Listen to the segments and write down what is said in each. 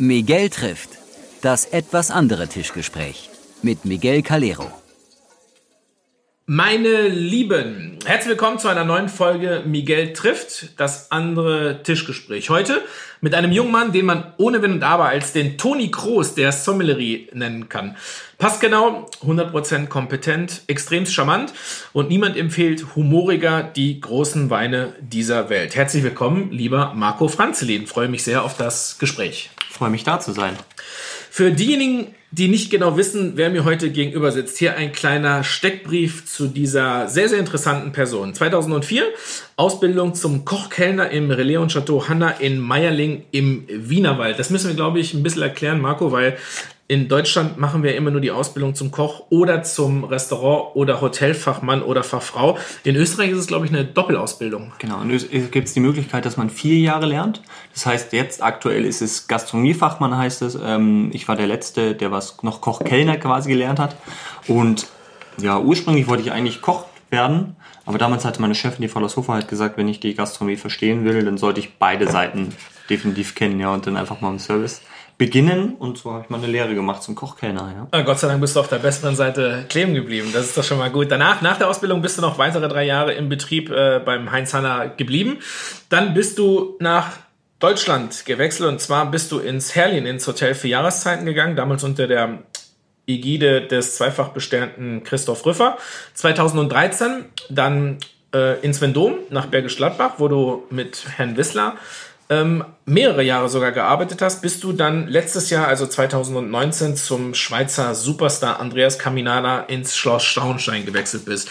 Miguel trifft. Das etwas andere Tischgespräch mit Miguel Calero. Meine Lieben, herzlich willkommen zu einer neuen Folge Miguel trifft, das andere Tischgespräch. Heute mit einem jungen Mann, den man ohne Wenn und Aber als den Toni Kroos der Sommelerie nennen kann. Passt genau, 100% kompetent, extrem charmant und niemand empfiehlt humoriger die großen Weine dieser Welt. Herzlich willkommen, lieber Marco Franzelin. Freue mich sehr auf das Gespräch. Freue mich da zu sein. Für diejenigen, die nicht genau wissen, wer mir heute gegenüber sitzt, hier ein kleiner Steckbrief zu dieser sehr, sehr interessanten Person. 2004 Ausbildung zum Kochkellner im Relais und Chateau Hanna in Meierling im Wienerwald. Das müssen wir, glaube ich, ein bisschen erklären, Marco, weil in Deutschland machen wir immer nur die Ausbildung zum Koch oder zum Restaurant- oder Hotelfachmann oder Fachfrau. In Österreich ist es, glaube ich, eine Doppelausbildung. Genau, und es gibt die Möglichkeit, dass man vier Jahre lernt. Das heißt, jetzt aktuell ist es Gastronomiefachmann, heißt es. Ähm, ich war der Letzte, der was noch Koch-Kellner quasi gelernt hat. Und ja, ursprünglich wollte ich eigentlich Koch werden, aber damals hatte meine Chefin, die Frau Hofer, halt gesagt, wenn ich die Gastronomie verstehen will, dann sollte ich beide Seiten definitiv kennen, ja, und dann einfach mal im Service beginnen und so habe ich mal eine Lehre gemacht zum Kochkellner. Ja. Ah, Gott sei Dank bist du auf der besseren Seite kleben geblieben. Das ist doch schon mal gut. Danach, nach der Ausbildung, bist du noch weitere drei Jahre im Betrieb äh, beim Heinz Hanna geblieben. Dann bist du nach Deutschland gewechselt und zwar bist du ins Herlin, ins Hotel für Jahreszeiten gegangen, damals unter der Ägide des zweifach besternten Christoph Rüffer. 2013 dann äh, ins Vendom nach Bergisch Gladbach, wo du mit Herrn Wissler ähm, mehrere Jahre sogar gearbeitet hast, bis du dann letztes Jahr, also 2019, zum Schweizer Superstar Andreas Caminada ins Schloss Staunstein gewechselt bist.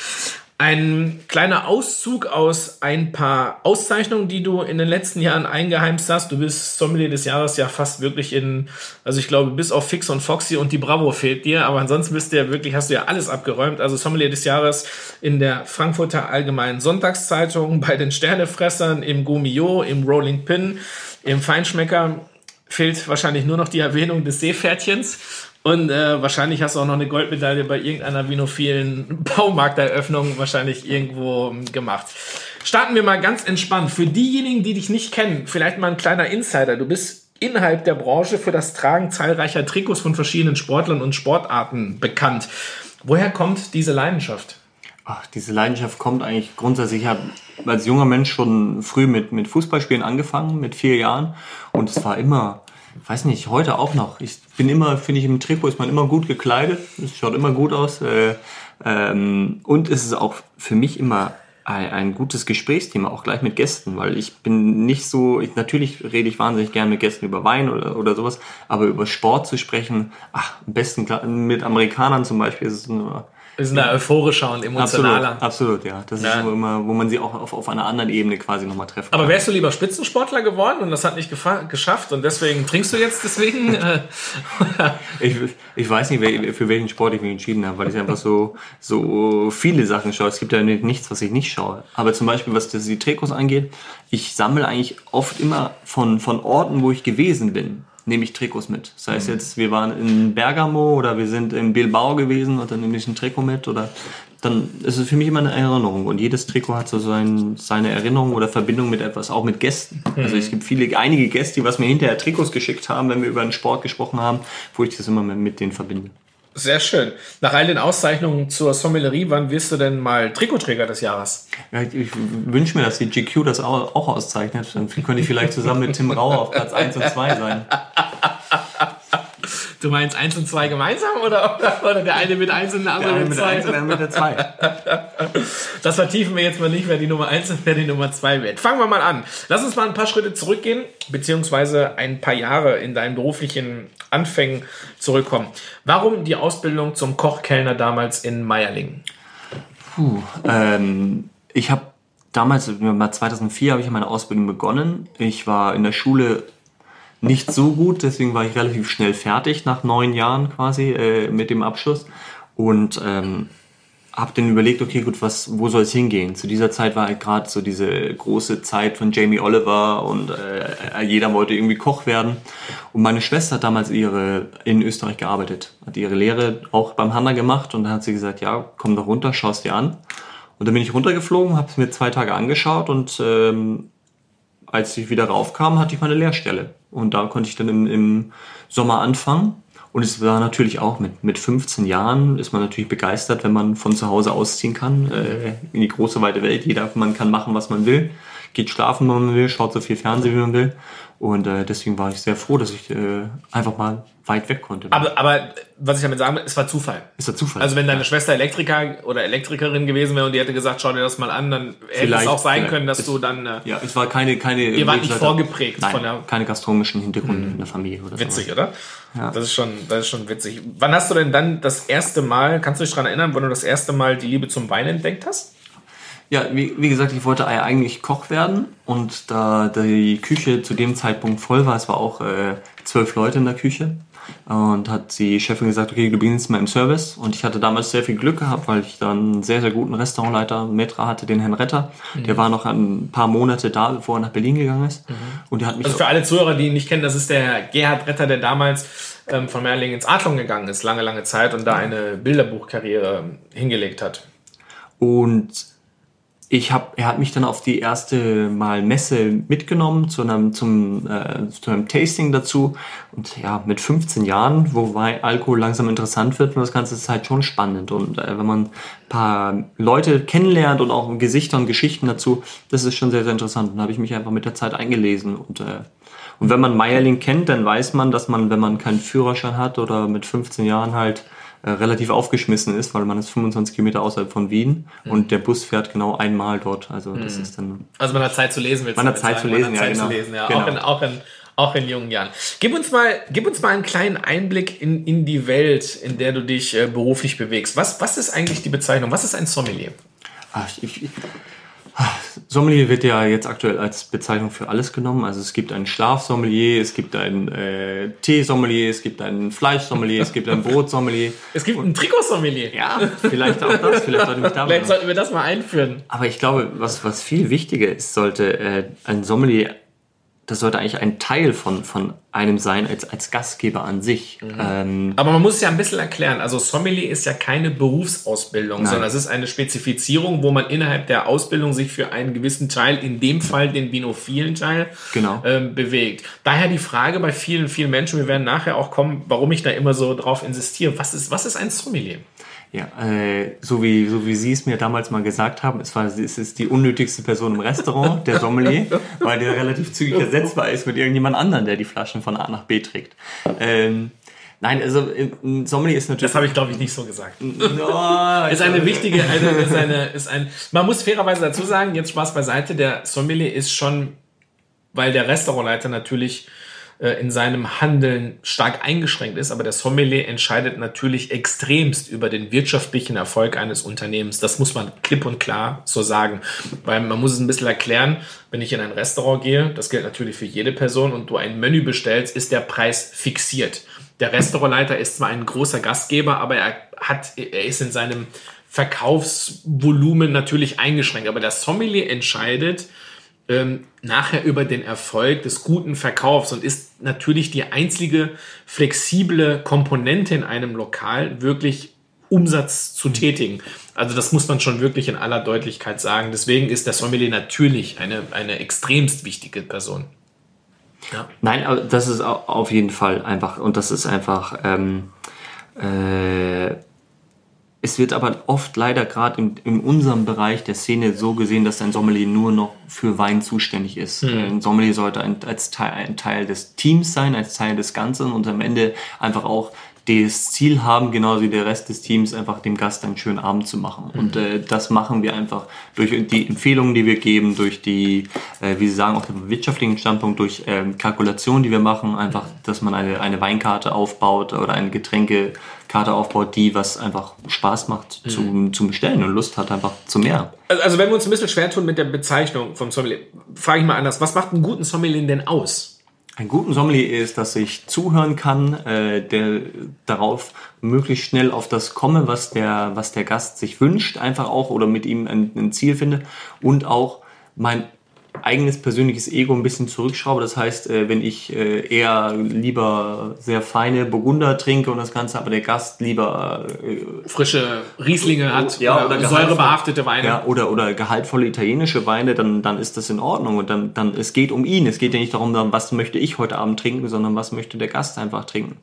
Ein kleiner Auszug aus ein paar Auszeichnungen, die du in den letzten Jahren eingeheimst hast. Du bist Sommelier des Jahres ja fast wirklich in, also ich glaube, bis auf Fix und Foxy und die Bravo fehlt dir, aber ansonsten bist du ja wirklich, hast du ja alles abgeräumt. Also Sommelier des Jahres in der Frankfurter Allgemeinen Sonntagszeitung, bei den Sternefressern, im Gomio, im Rolling Pin, im Feinschmecker fehlt wahrscheinlich nur noch die Erwähnung des Seepferdchens. Und äh, wahrscheinlich hast du auch noch eine Goldmedaille bei irgendeiner vinophilen Baumarkteröffnung wahrscheinlich irgendwo ähm, gemacht. Starten wir mal ganz entspannt. Für diejenigen, die dich nicht kennen, vielleicht mal ein kleiner Insider. Du bist innerhalb der Branche für das Tragen zahlreicher Trikots von verschiedenen Sportlern und Sportarten bekannt. Woher kommt diese Leidenschaft? Ach, diese Leidenschaft kommt eigentlich grundsätzlich. Ich habe als junger Mensch schon früh mit, mit Fußballspielen angefangen, mit vier Jahren. Und es war immer weiß nicht, heute auch noch. Ich bin immer, finde ich, im Trikot ist man immer gut gekleidet. Es schaut immer gut aus. Äh, ähm, und es ist auch für mich immer ein, ein, gutes Gesprächsthema, auch gleich mit Gästen, weil ich bin nicht so, ich, natürlich rede ich wahnsinnig gerne mit Gästen über Wein oder, oder sowas, aber über Sport zu sprechen, ach, am besten mit Amerikanern zum Beispiel ist es nur wir sind da euphorischer und emotionaler. Absolut, absolut ja. Das ja. ist so immer, wo man sie auch auf, auf einer anderen Ebene quasi nochmal treffen kann. Aber wärst du lieber Spitzensportler geworden und das hat nicht geschafft und deswegen trinkst du jetzt deswegen? Äh, ich, ich weiß nicht, für welchen Sport ich mich entschieden habe, weil ich einfach so, so viele Sachen schaue. Es gibt ja nichts, was ich nicht schaue. Aber zum Beispiel, was das, die Trikots angeht, ich sammle eigentlich oft immer von, von Orten, wo ich gewesen bin nehme ich Trikots mit. Das heißt mhm. jetzt, wir waren in Bergamo oder wir sind in Bilbao gewesen und dann nehme ich ein Trikot mit oder dann ist es für mich immer eine Erinnerung und jedes Trikot hat so sein, seine Erinnerung oder Verbindung mit etwas, auch mit Gästen. Mhm. Also es gibt viele, einige Gäste, die was mir hinterher Trikots geschickt haben, wenn wir über den Sport gesprochen haben, wo ich das immer mit, mit denen verbinde. Sehr schön. Nach all den Auszeichnungen zur Sommelerie, wann wirst du denn mal Trikotträger des Jahres? Ja, ich, ich wünsche mir, dass die GQ das auch, auch auszeichnet. Dann könnte ich vielleicht zusammen mit Tim Rauer auf Platz 1 und 2 sein. Du meinst 1 und 2 gemeinsam oder, oder der eine mit 1 und der andere mit 2? Der eine mit 1 und der andere mit 2. Das vertiefen wir jetzt mal nicht, wer die Nummer 1 und wer die Nummer 2 wird. Fangen wir mal an. Lass uns mal ein paar Schritte zurückgehen, beziehungsweise ein paar Jahre in deinen beruflichen Anfängen zurückkommen. Warum die Ausbildung zum Kochkellner damals in Meierling? Puh, ähm, ich habe damals, 2004 habe ich meine Ausbildung begonnen. Ich war in der Schule nicht so gut, deswegen war ich relativ schnell fertig nach neun Jahren quasi äh, mit dem Abschluss und ähm, habe dann überlegt, okay, gut, was, wo soll es hingehen? Zu dieser Zeit war halt gerade so diese große Zeit von Jamie Oliver und äh, jeder wollte irgendwie Koch werden. Und meine Schwester hat damals ihre in Österreich gearbeitet, hat ihre Lehre auch beim Hanna gemacht und dann hat sie gesagt, ja, komm doch runter, schau's dir an. Und dann bin ich runtergeflogen, habe es mir zwei Tage angeschaut und ähm, als ich wieder raufkam, hatte ich meine Lehrstelle. Und da konnte ich dann im, im Sommer anfangen. Und es war natürlich auch mit, mit 15 Jahren ist man natürlich begeistert, wenn man von zu Hause ausziehen kann, äh, in die große weite Welt. Jeder, man kann machen, was man will, geht schlafen, wenn man will, schaut so viel Fernsehen, wie man will. Und äh, deswegen war ich sehr froh, dass ich äh, einfach mal weit weg konnte. Aber, aber was ich damit sagen will, es war Zufall. ist der Zufall. Also wenn deine Schwester Elektriker oder Elektrikerin gewesen wäre und die hätte gesagt, schau dir das mal an, dann hätte es Vielleicht, auch sein vielleicht. können, dass Es- du dann äh, ja, es war keine, keine. Ihr wart nicht vorgeprägt Nein, von der- keine gastronomischen Hintergründe in der Familie oder witzig, sowas. oder? Das ist schon, das ist schon witzig. Wann hast du denn dann das erste Mal, kannst du dich daran erinnern, wann du das erste Mal die Liebe zum Wein entdeckt hast? Ja, wie, wie gesagt, ich wollte eigentlich Koch werden und da die Küche zu dem Zeitpunkt voll war, es war auch äh, zwölf Leute in der Küche und hat die Chefin gesagt, okay, du beginnst mal im Service und ich hatte damals sehr viel Glück gehabt, weil ich dann einen sehr, sehr guten Restaurantleiter, Metra hatte, den Herrn Retter, Mhm. der war noch ein paar Monate da, bevor er nach Berlin gegangen ist und der hat mich Also für alle Zuhörer, die ihn nicht kennen, das ist der Gerhard Retter, der damals ähm, von Merling ins Adlon gegangen ist, lange, lange Zeit und da eine Bilderbuchkarriere hingelegt hat. Und ich hab, er hat mich dann auf die erste Mal Messe mitgenommen zu einem, zum, äh, zu einem Tasting dazu. Und ja, mit 15 Jahren, wobei Alkohol langsam interessant wird, und das Ganze ist halt schon spannend. Und äh, wenn man ein paar Leute kennenlernt und auch Gesichter und Geschichten dazu, das ist schon sehr, sehr interessant. Und da habe ich mich einfach mit der Zeit eingelesen. Und, äh, und wenn man Meierling kennt, dann weiß man, dass man, wenn man keinen Führerschein hat oder mit 15 Jahren halt äh, relativ aufgeschmissen ist, weil man ist 25 Kilometer außerhalb von Wien und der Bus fährt genau einmal dort. Also das ist dann. Also man hat Zeit zu lesen, willst Man du hat Zeit zu sagen? lesen, man hat ja, Zeit genau. zu lesen, ja. Genau. Auch, in, auch, in, auch in jungen Jahren. Gib uns mal, gib uns mal einen kleinen Einblick in, in die Welt, in der du dich äh, beruflich bewegst. Was, was ist eigentlich die Bezeichnung? Was ist ein Sommelier? Ach, ich, ich, Sommelier wird ja jetzt aktuell als Bezeichnung für alles genommen. Also es gibt einen Schlafsommelier, es gibt einen äh, Teesommelier, es gibt einen Fleischsommelier, es gibt einen Brotsommelier. Es gibt einen Trikotsommelier. Ja, vielleicht auch das, vielleicht sollte mich da Vielleicht sollten wir das mal einführen. Aber ich glaube, was, was viel wichtiger ist, sollte äh, ein Sommelier, das sollte eigentlich ein Teil von, von einem sein, als, als Gastgeber an sich. Ähm, Aber man muss es ja ein bisschen erklären. Also Sommelier ist ja keine Berufsausbildung, Nein. sondern es ist eine Spezifizierung, wo man innerhalb der Ausbildung sich für einen gewissen Teil, in dem Fall den vinophilen Teil, Genau. ähm, bewegt. Daher die Frage bei vielen, vielen Menschen, wir werden nachher auch kommen, warum ich da immer so drauf insistiere. Was ist, was ist ein Sommelier? Ja, äh, so, wie, so wie Sie es mir damals mal gesagt haben, es, war, es ist die unnötigste Person im Restaurant, der Sommelier, weil der relativ zügig ersetzbar ist mit irgendjemand anderen, der die Flaschen von A nach B trägt. Ähm, nein, also äh, ein Sommelier ist natürlich... Das habe ich, glaube ich, nicht so gesagt. No, Ist eine wichtige, eine, ist eine, ist ein, man muss fairerweise dazu sagen, jetzt Spaß beiseite, der Sommelier ist schon, weil der Restaurantleiter natürlich in seinem Handeln stark eingeschränkt ist, aber der Sommelier entscheidet natürlich extremst über den wirtschaftlichen Erfolg eines Unternehmens. Das muss man klipp und klar so sagen, weil man muss es ein bisschen erklären, wenn ich in ein Restaurant gehe, das gilt natürlich für jede Person und du ein Menü bestellst, ist der Preis fixiert. Der Restaurantleiter ist zwar ein großer Gastgeber, aber er hat, er ist in seinem Verkaufsvolumen natürlich eingeschränkt, aber der Sommelier entscheidet, ähm, nachher über den Erfolg des guten Verkaufs und ist natürlich die einzige flexible Komponente in einem Lokal, wirklich Umsatz zu tätigen. Also das muss man schon wirklich in aller Deutlichkeit sagen. Deswegen ist der Sommelier natürlich eine, eine extremst wichtige Person. Ja. Nein, aber das ist au- auf jeden Fall einfach, und das ist einfach, ähm, äh, es wird aber oft leider gerade in, in unserem Bereich der Szene so gesehen, dass ein Sommelier nur noch für Wein zuständig ist. Ein Sommelier sollte ein, als Teil, ein Teil des Teams sein, als Teil des Ganzen und am Ende einfach auch das Ziel haben, genauso wie der Rest des Teams, einfach dem Gast einen schönen Abend zu machen. Und äh, das machen wir einfach durch die Empfehlungen, die wir geben, durch die, äh, wie Sie sagen, auch den wirtschaftlichen Standpunkt, durch ähm, Kalkulationen, die wir machen, einfach, dass man eine, eine Weinkarte aufbaut oder eine Getränkekarte aufbaut, die was einfach Spaß macht zum, zum Bestellen und Lust hat einfach zu mehr. Also also wenn wir uns ein bisschen schwer tun mit der Bezeichnung vom Sommelier, frage ich mal anders, was macht einen guten Sommelier denn aus? Ein guten Sommelier ist, dass ich zuhören kann, äh, der darauf möglichst schnell auf das komme, was der, was der Gast sich wünscht, einfach auch oder mit ihm ein, ein Ziel finde und auch mein eigenes persönliches Ego ein bisschen zurückschraube. Das heißt, äh, wenn ich äh, eher lieber sehr feine Burgunder trinke und das Ganze, aber der Gast lieber äh, frische Rieslinge hat ja, oder, oder säurebehaftete Weine. Ja, oder, oder gehaltvolle italienische Weine, dann, dann ist das in Ordnung. Und dann, dann, es geht um ihn. Es geht ja nicht darum, was möchte ich heute Abend trinken, sondern was möchte der Gast einfach trinken.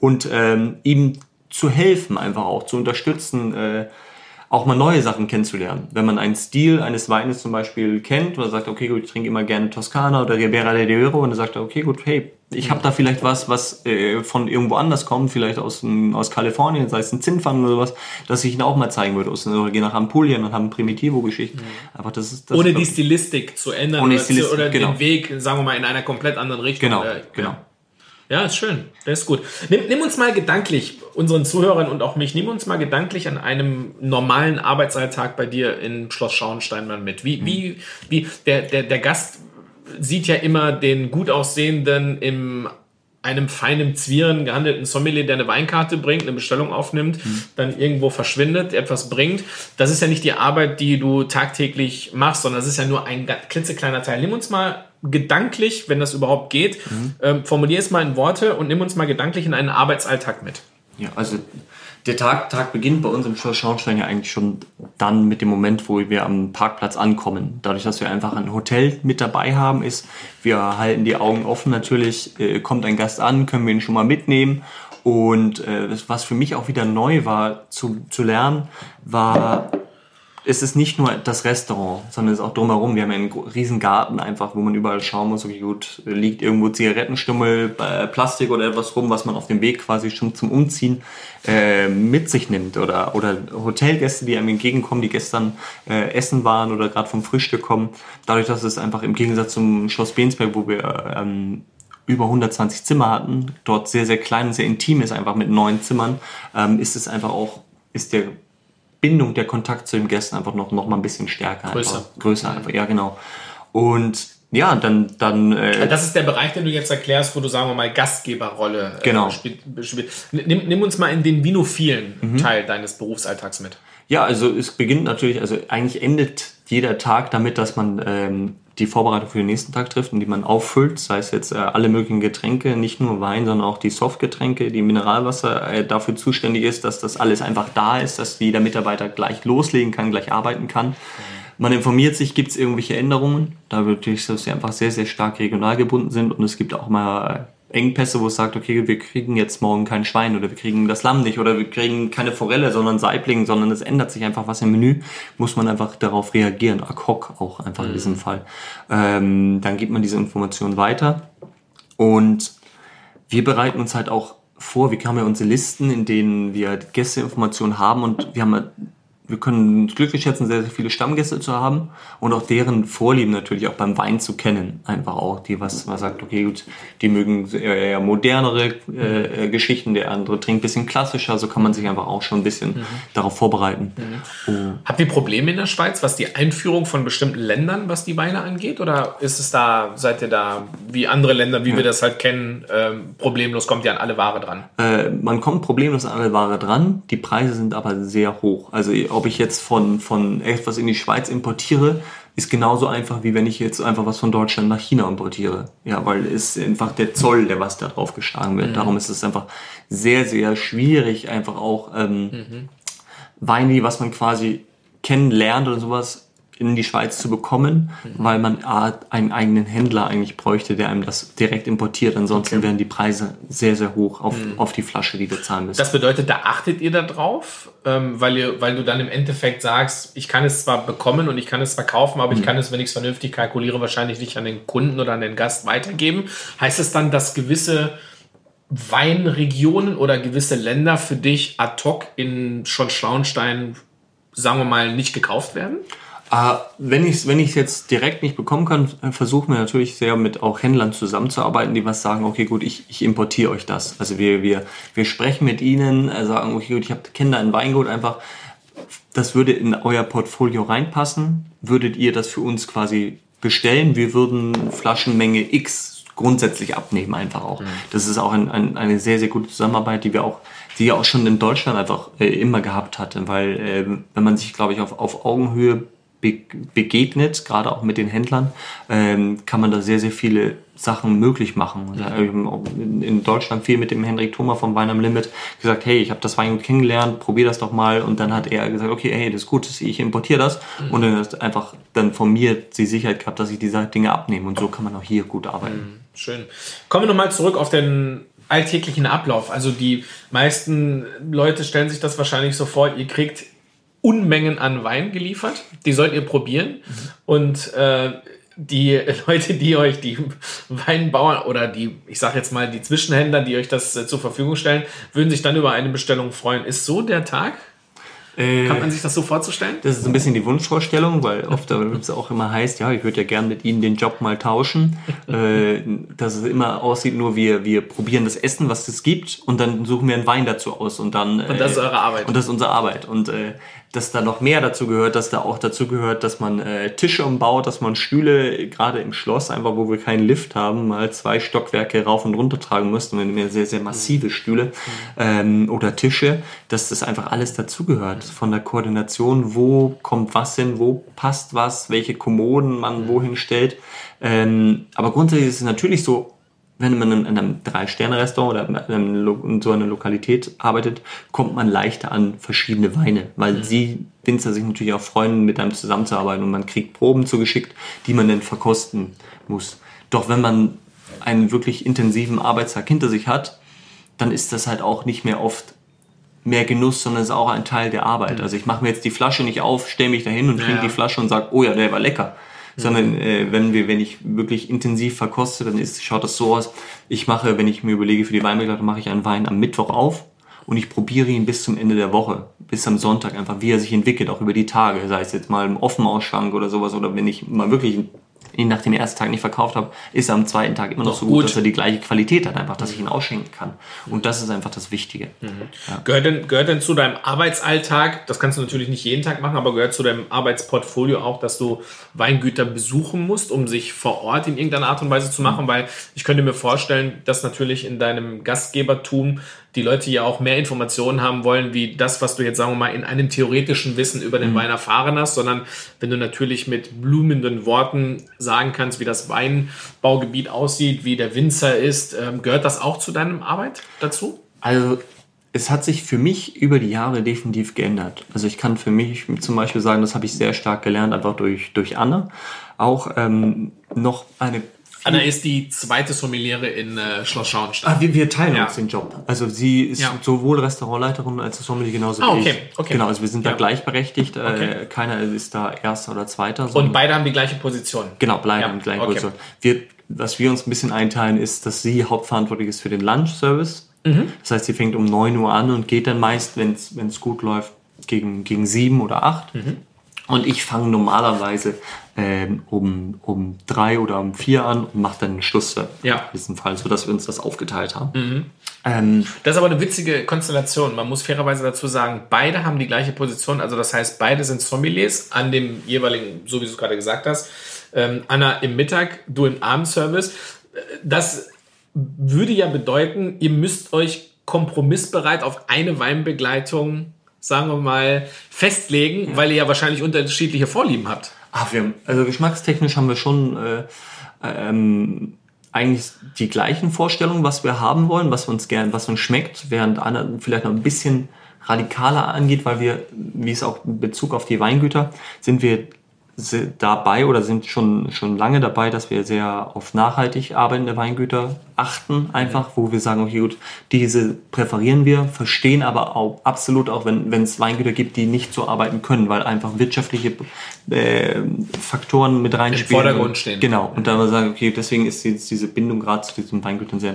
Und ähm, ihm zu helfen, einfach auch zu unterstützen, äh, auch mal neue Sachen kennenzulernen. Wenn man einen Stil eines Weines zum Beispiel kennt oder sagt, okay, gut, ich trinke immer gerne Toskana oder Ribera de Duero und dann sagt er, okay, gut, hey, ich habe da vielleicht was, was äh, von irgendwo anders kommt, vielleicht aus, aus Kalifornien, sei es ein Zinnpfannen oder sowas, dass ich ihn auch mal zeigen würde. Oder geh nach Ampulien und haben Primitivo-Geschichten. Mhm. das ist, das Ohne die Stilistik zu ändern Ohne oder, Stilistik, oder genau. den Weg, sagen wir mal, in einer komplett anderen Richtung. Genau, äh, genau. Ja, ist schön. Das ist gut. Nimm, nimm uns mal gedanklich, unseren Zuhörern und auch mich, nimm uns mal gedanklich an einem normalen Arbeitsalltag bei dir in Schloss Schauenstein mal mit. Wie, mhm. wie, wie, der, der, der Gast sieht ja immer den gut aussehenden im einem feinen Zwieren gehandelten Sommelier, der eine Weinkarte bringt, eine Bestellung aufnimmt, mhm. dann irgendwo verschwindet, etwas bringt. Das ist ja nicht die Arbeit, die du tagtäglich machst, sondern das ist ja nur ein klitzekleiner Teil. Nimm uns mal gedanklich, wenn das überhaupt geht, mhm. ähm, formulier es mal in Worte und nimm uns mal gedanklich in einen Arbeitsalltag mit. Ja, also der Tag, Tag beginnt bei uns im Schloss Schauenstein ja eigentlich schon dann mit dem Moment, wo wir am Parkplatz ankommen. Dadurch, dass wir einfach ein Hotel mit dabei haben, ist, wir halten die Augen offen natürlich, äh, kommt ein Gast an, können wir ihn schon mal mitnehmen. Und äh, was für mich auch wieder neu war zu, zu lernen, war es ist nicht nur das Restaurant, sondern es ist auch drumherum. Wir haben einen riesen Garten einfach, wo man überall schauen muss, okay, gut, liegt irgendwo Zigarettenstummel, äh, Plastik oder etwas rum, was man auf dem Weg quasi schon zum Umziehen äh, mit sich nimmt. Oder, oder Hotelgäste, die einem entgegenkommen, die gestern äh, essen waren oder gerade vom Frühstück kommen. Dadurch, dass es einfach im Gegensatz zum Schloss Bensberg, wo wir ähm, über 120 Zimmer hatten, dort sehr, sehr klein und sehr intim ist, einfach mit neun Zimmern, ähm, ist es einfach auch, ist der Bindung, der Kontakt zu den Gästen einfach noch, noch mal ein bisschen stärker. Größer. Einfach. Größer einfach, ja genau. Und ja, dann... dann äh, das ist der Bereich, den du jetzt erklärst, wo du, sagen wir mal, Gastgeberrolle äh, genau. spielst. Spiel. Nimm, nimm uns mal in den vinophilen mhm. Teil deines Berufsalltags mit. Ja, also es beginnt natürlich, also eigentlich endet jeder Tag damit, dass man ähm, die Vorbereitung für den nächsten Tag trifft und die man auffüllt, sei es jetzt äh, alle möglichen Getränke, nicht nur Wein, sondern auch die Softgetränke, die Mineralwasser äh, dafür zuständig ist, dass das alles einfach da ist, dass jeder Mitarbeiter gleich loslegen kann, gleich arbeiten kann. Man informiert sich, gibt es irgendwelche Änderungen, da natürlich, dass sie einfach sehr, sehr stark regional gebunden sind und es gibt auch mal Engpässe, wo es sagt, okay, wir kriegen jetzt morgen kein Schwein oder wir kriegen das Lamm nicht oder wir kriegen keine Forelle, sondern Saibling, sondern es ändert sich einfach was im Menü, muss man einfach darauf reagieren, ad hoc auch einfach in diesem mhm. Fall. Ähm, dann gibt man diese Information weiter und wir bereiten uns halt auch vor, wir haben ja unsere Listen, in denen wir Gästeinformationen haben und wir haben wir können uns glücklich schätzen, sehr, sehr viele Stammgäste zu haben und auch deren Vorlieben natürlich auch beim Wein zu kennen. Einfach auch, die was man sagt, okay, gut, die mögen eher modernere äh, äh, Geschichten, der andere trinkt bisschen klassischer, so kann man sich einfach auch schon ein bisschen mhm. darauf vorbereiten. Mhm. Oh. Habt ihr Probleme in der Schweiz, was die Einführung von bestimmten Ländern, was die Weine angeht? Oder ist es da, seid ihr da wie andere Länder, wie ja. wir das halt kennen, ähm, problemlos kommt ihr an alle Ware dran? Äh, man kommt problemlos an alle Ware dran, die Preise sind aber sehr hoch. Also ob ich jetzt von, von etwas in die Schweiz importiere, ist genauso einfach, wie wenn ich jetzt einfach was von Deutschland nach China importiere. Ja, weil es einfach der Zoll, der was da drauf geschlagen wird. Mhm. Darum ist es einfach sehr, sehr schwierig, einfach auch ähm, mhm. Weine, was man quasi kennenlernt oder sowas, in die Schweiz zu bekommen, mhm. weil man einen eigenen Händler eigentlich bräuchte, der einem das direkt importiert. Ansonsten okay. wären die Preise sehr, sehr hoch auf, mhm. auf die Flasche, die wir zahlen müssen. Das bedeutet, da achtet ihr da drauf, ähm, weil, ihr, weil du dann im Endeffekt sagst, ich kann es zwar bekommen und ich kann es verkaufen, aber mhm. ich kann es, wenn ich es vernünftig kalkuliere, wahrscheinlich nicht an den Kunden oder an den Gast weitergeben. Heißt es dann, dass gewisse Weinregionen oder gewisse Länder für dich ad hoc in schon Schlauenstein, sagen wir mal, nicht gekauft werden? Äh, wenn ich es wenn ich's jetzt direkt nicht bekommen kann, versuchen wir natürlich sehr mit auch Händlern zusammenzuarbeiten, die was sagen, okay gut, ich, ich importiere euch das. Also wir, wir, wir sprechen mit ihnen, äh, sagen, okay gut, ich kenne da ein Weingut einfach, das würde in euer Portfolio reinpassen. Würdet ihr das für uns quasi bestellen? Wir würden Flaschenmenge X grundsätzlich abnehmen einfach auch. Mhm. Das ist auch ein, ein, eine sehr, sehr gute Zusammenarbeit, die wir auch die ja auch schon in Deutschland einfach äh, immer gehabt hatte, weil äh, wenn man sich, glaube ich, auf, auf Augenhöhe begegnet, gerade auch mit den Händlern, ähm, kann man da sehr, sehr viele Sachen möglich machen. Mhm. In Deutschland viel mit dem Henrik Thoma vom Wein am Limit gesagt, hey, ich habe das Weingut kennengelernt, probier das doch mal. Und dann hat er gesagt, okay, hey, das ist gut, ich importiere das. Mhm. Und dann hat einfach dann von mir die Sicherheit gehabt, dass ich diese Dinge abnehme. Und so kann man auch hier gut arbeiten. Mhm. Schön. Kommen wir nochmal zurück auf den alltäglichen Ablauf. Also die meisten Leute stellen sich das wahrscheinlich so vor, ihr kriegt Unmengen an Wein geliefert, die sollt ihr probieren. Mhm. Und äh, die Leute, die euch die Weinbauern oder die, ich sag jetzt mal, die Zwischenhändler, die euch das äh, zur Verfügung stellen, würden sich dann über eine Bestellung freuen. Ist so der Tag? Äh, Kann man sich das so vorzustellen? Das ist ein bisschen die Wunschvorstellung, weil oft es auch immer heißt, ja, ich würde ja gern mit Ihnen den Job mal tauschen. äh, dass es immer aussieht, nur wir, wir probieren das Essen, was es gibt, und dann suchen wir einen Wein dazu aus. Und dann. und das ist eure Arbeit. Und das ist unsere Arbeit. Und äh, dass da noch mehr dazu gehört, dass da auch dazu gehört, dass man äh, Tische umbaut, dass man Stühle, gerade im Schloss, einfach wo wir keinen Lift haben, mal zwei Stockwerke rauf und runter tragen müssten, wenn wir sehr, sehr massive Stühle ähm, oder Tische, dass das einfach alles dazugehört. Von der Koordination, wo kommt was hin, wo passt was, welche Kommoden man wohin stellt. Ähm, aber grundsätzlich ist es natürlich so, wenn man in einem Drei-Sterne-Restaurant oder in so einer Lokalität arbeitet, kommt man leichter an verschiedene Weine, weil mhm. sie Winzer sich natürlich auch freuen, mit einem zusammenzuarbeiten und man kriegt Proben zugeschickt, die man dann verkosten muss. Doch wenn man einen wirklich intensiven Arbeitstag hinter sich hat, dann ist das halt auch nicht mehr oft mehr Genuss, sondern es ist auch ein Teil der Arbeit. Mhm. Also ich mache mir jetzt die Flasche nicht auf, stelle mich dahin und trinke ja. die Flasche und sage, oh ja, der war lecker sondern äh, wenn wir, wenn ich wirklich intensiv verkoste, dann ist, schaut das so aus. Ich mache, wenn ich mir überlege für die Weinbegleitung, mache ich einen Wein am Mittwoch auf und ich probiere ihn bis zum Ende der Woche, bis am Sonntag einfach, wie er sich entwickelt, auch über die Tage, sei es jetzt mal im Offenausschank oder sowas oder wenn ich mal wirklich ihn nach dem ersten Tag nicht verkauft habe, ist er am zweiten Tag immer noch so gut, gut, dass er die gleiche Qualität hat, einfach, dass ich ihn ausschenken kann. Und das ist einfach das Wichtige. Mhm. Ja. Gehört, denn, gehört denn zu deinem Arbeitsalltag, das kannst du natürlich nicht jeden Tag machen, aber gehört zu deinem Arbeitsportfolio auch, dass du Weingüter besuchen musst, um sich vor Ort in irgendeiner Art und Weise zu machen? Mhm. Weil ich könnte mir vorstellen, dass natürlich in deinem Gastgebertum die Leute ja auch mehr Informationen haben wollen, wie das, was du jetzt, sagen wir mal, in einem theoretischen Wissen über den mhm. Wein erfahren hast, sondern wenn du natürlich mit blumenden Worten sagen kannst, wie das Weinbaugebiet aussieht, wie der Winzer ist, ähm, gehört das auch zu deinem Arbeit dazu? Also es hat sich für mich über die Jahre definitiv geändert. Also ich kann für mich zum Beispiel sagen, das habe ich sehr stark gelernt, einfach durch, durch Anne. Auch ähm, noch eine Anna ist die zweite Sommeliere in äh, Schloss Schauenstein. Ah, wir, wir teilen ja. uns den Job. Also sie ist ja. sowohl Restaurantleiterin als auch Sommelier genauso ah, okay. wie ich. Okay. Genau, also wir sind ja. da gleichberechtigt. Äh, okay. keiner ist da Erster oder Zweiter. Und beide haben die gleiche Position. Genau, bleiben ja. die gleiche Position. Wir, was wir uns ein bisschen einteilen, ist, dass sie hauptverantwortlich ist für den Lunch-Service. Mhm. Das heißt, sie fängt um 9 Uhr an und geht dann meist, wenn es gut läuft, gegen, gegen 7 oder 8. Mhm. Und ich fange normalerweise ähm, um, um drei oder um vier an und mache dann einen Schluss ja. in diesem Fall, sodass wir uns das aufgeteilt haben. Mhm. Ähm, das ist aber eine witzige Konstellation. Man muss fairerweise dazu sagen, beide haben die gleiche Position. Also das heißt, beide sind Sommeliers an dem jeweiligen, so wie du es gerade gesagt hast. Ähm, Anna im Mittag, du im Abendservice. Das würde ja bedeuten, ihr müsst euch kompromissbereit auf eine Weinbegleitung sagen wir mal, festlegen, weil ihr ja wahrscheinlich unterschiedliche Vorlieben habt. Ach, wir, also geschmackstechnisch haben wir schon äh, ähm, eigentlich die gleichen Vorstellungen, was wir haben wollen, was uns gern, was uns schmeckt, während einer vielleicht noch ein bisschen radikaler angeht, weil wir, wie es auch in Bezug auf die Weingüter, sind wir dabei oder sind schon, schon lange dabei, dass wir sehr auf nachhaltig arbeitende Weingüter achten, einfach, wo wir sagen, okay, gut, diese präferieren wir, verstehen aber auch absolut auch, wenn wenn es Weingüter gibt, die nicht so arbeiten können, weil einfach wirtschaftliche äh, Faktoren mit reinspielen. Im Vordergrund stehen. Genau. Und da sagen, okay, deswegen ist jetzt diese Bindung gerade zu diesen Weingütern sehr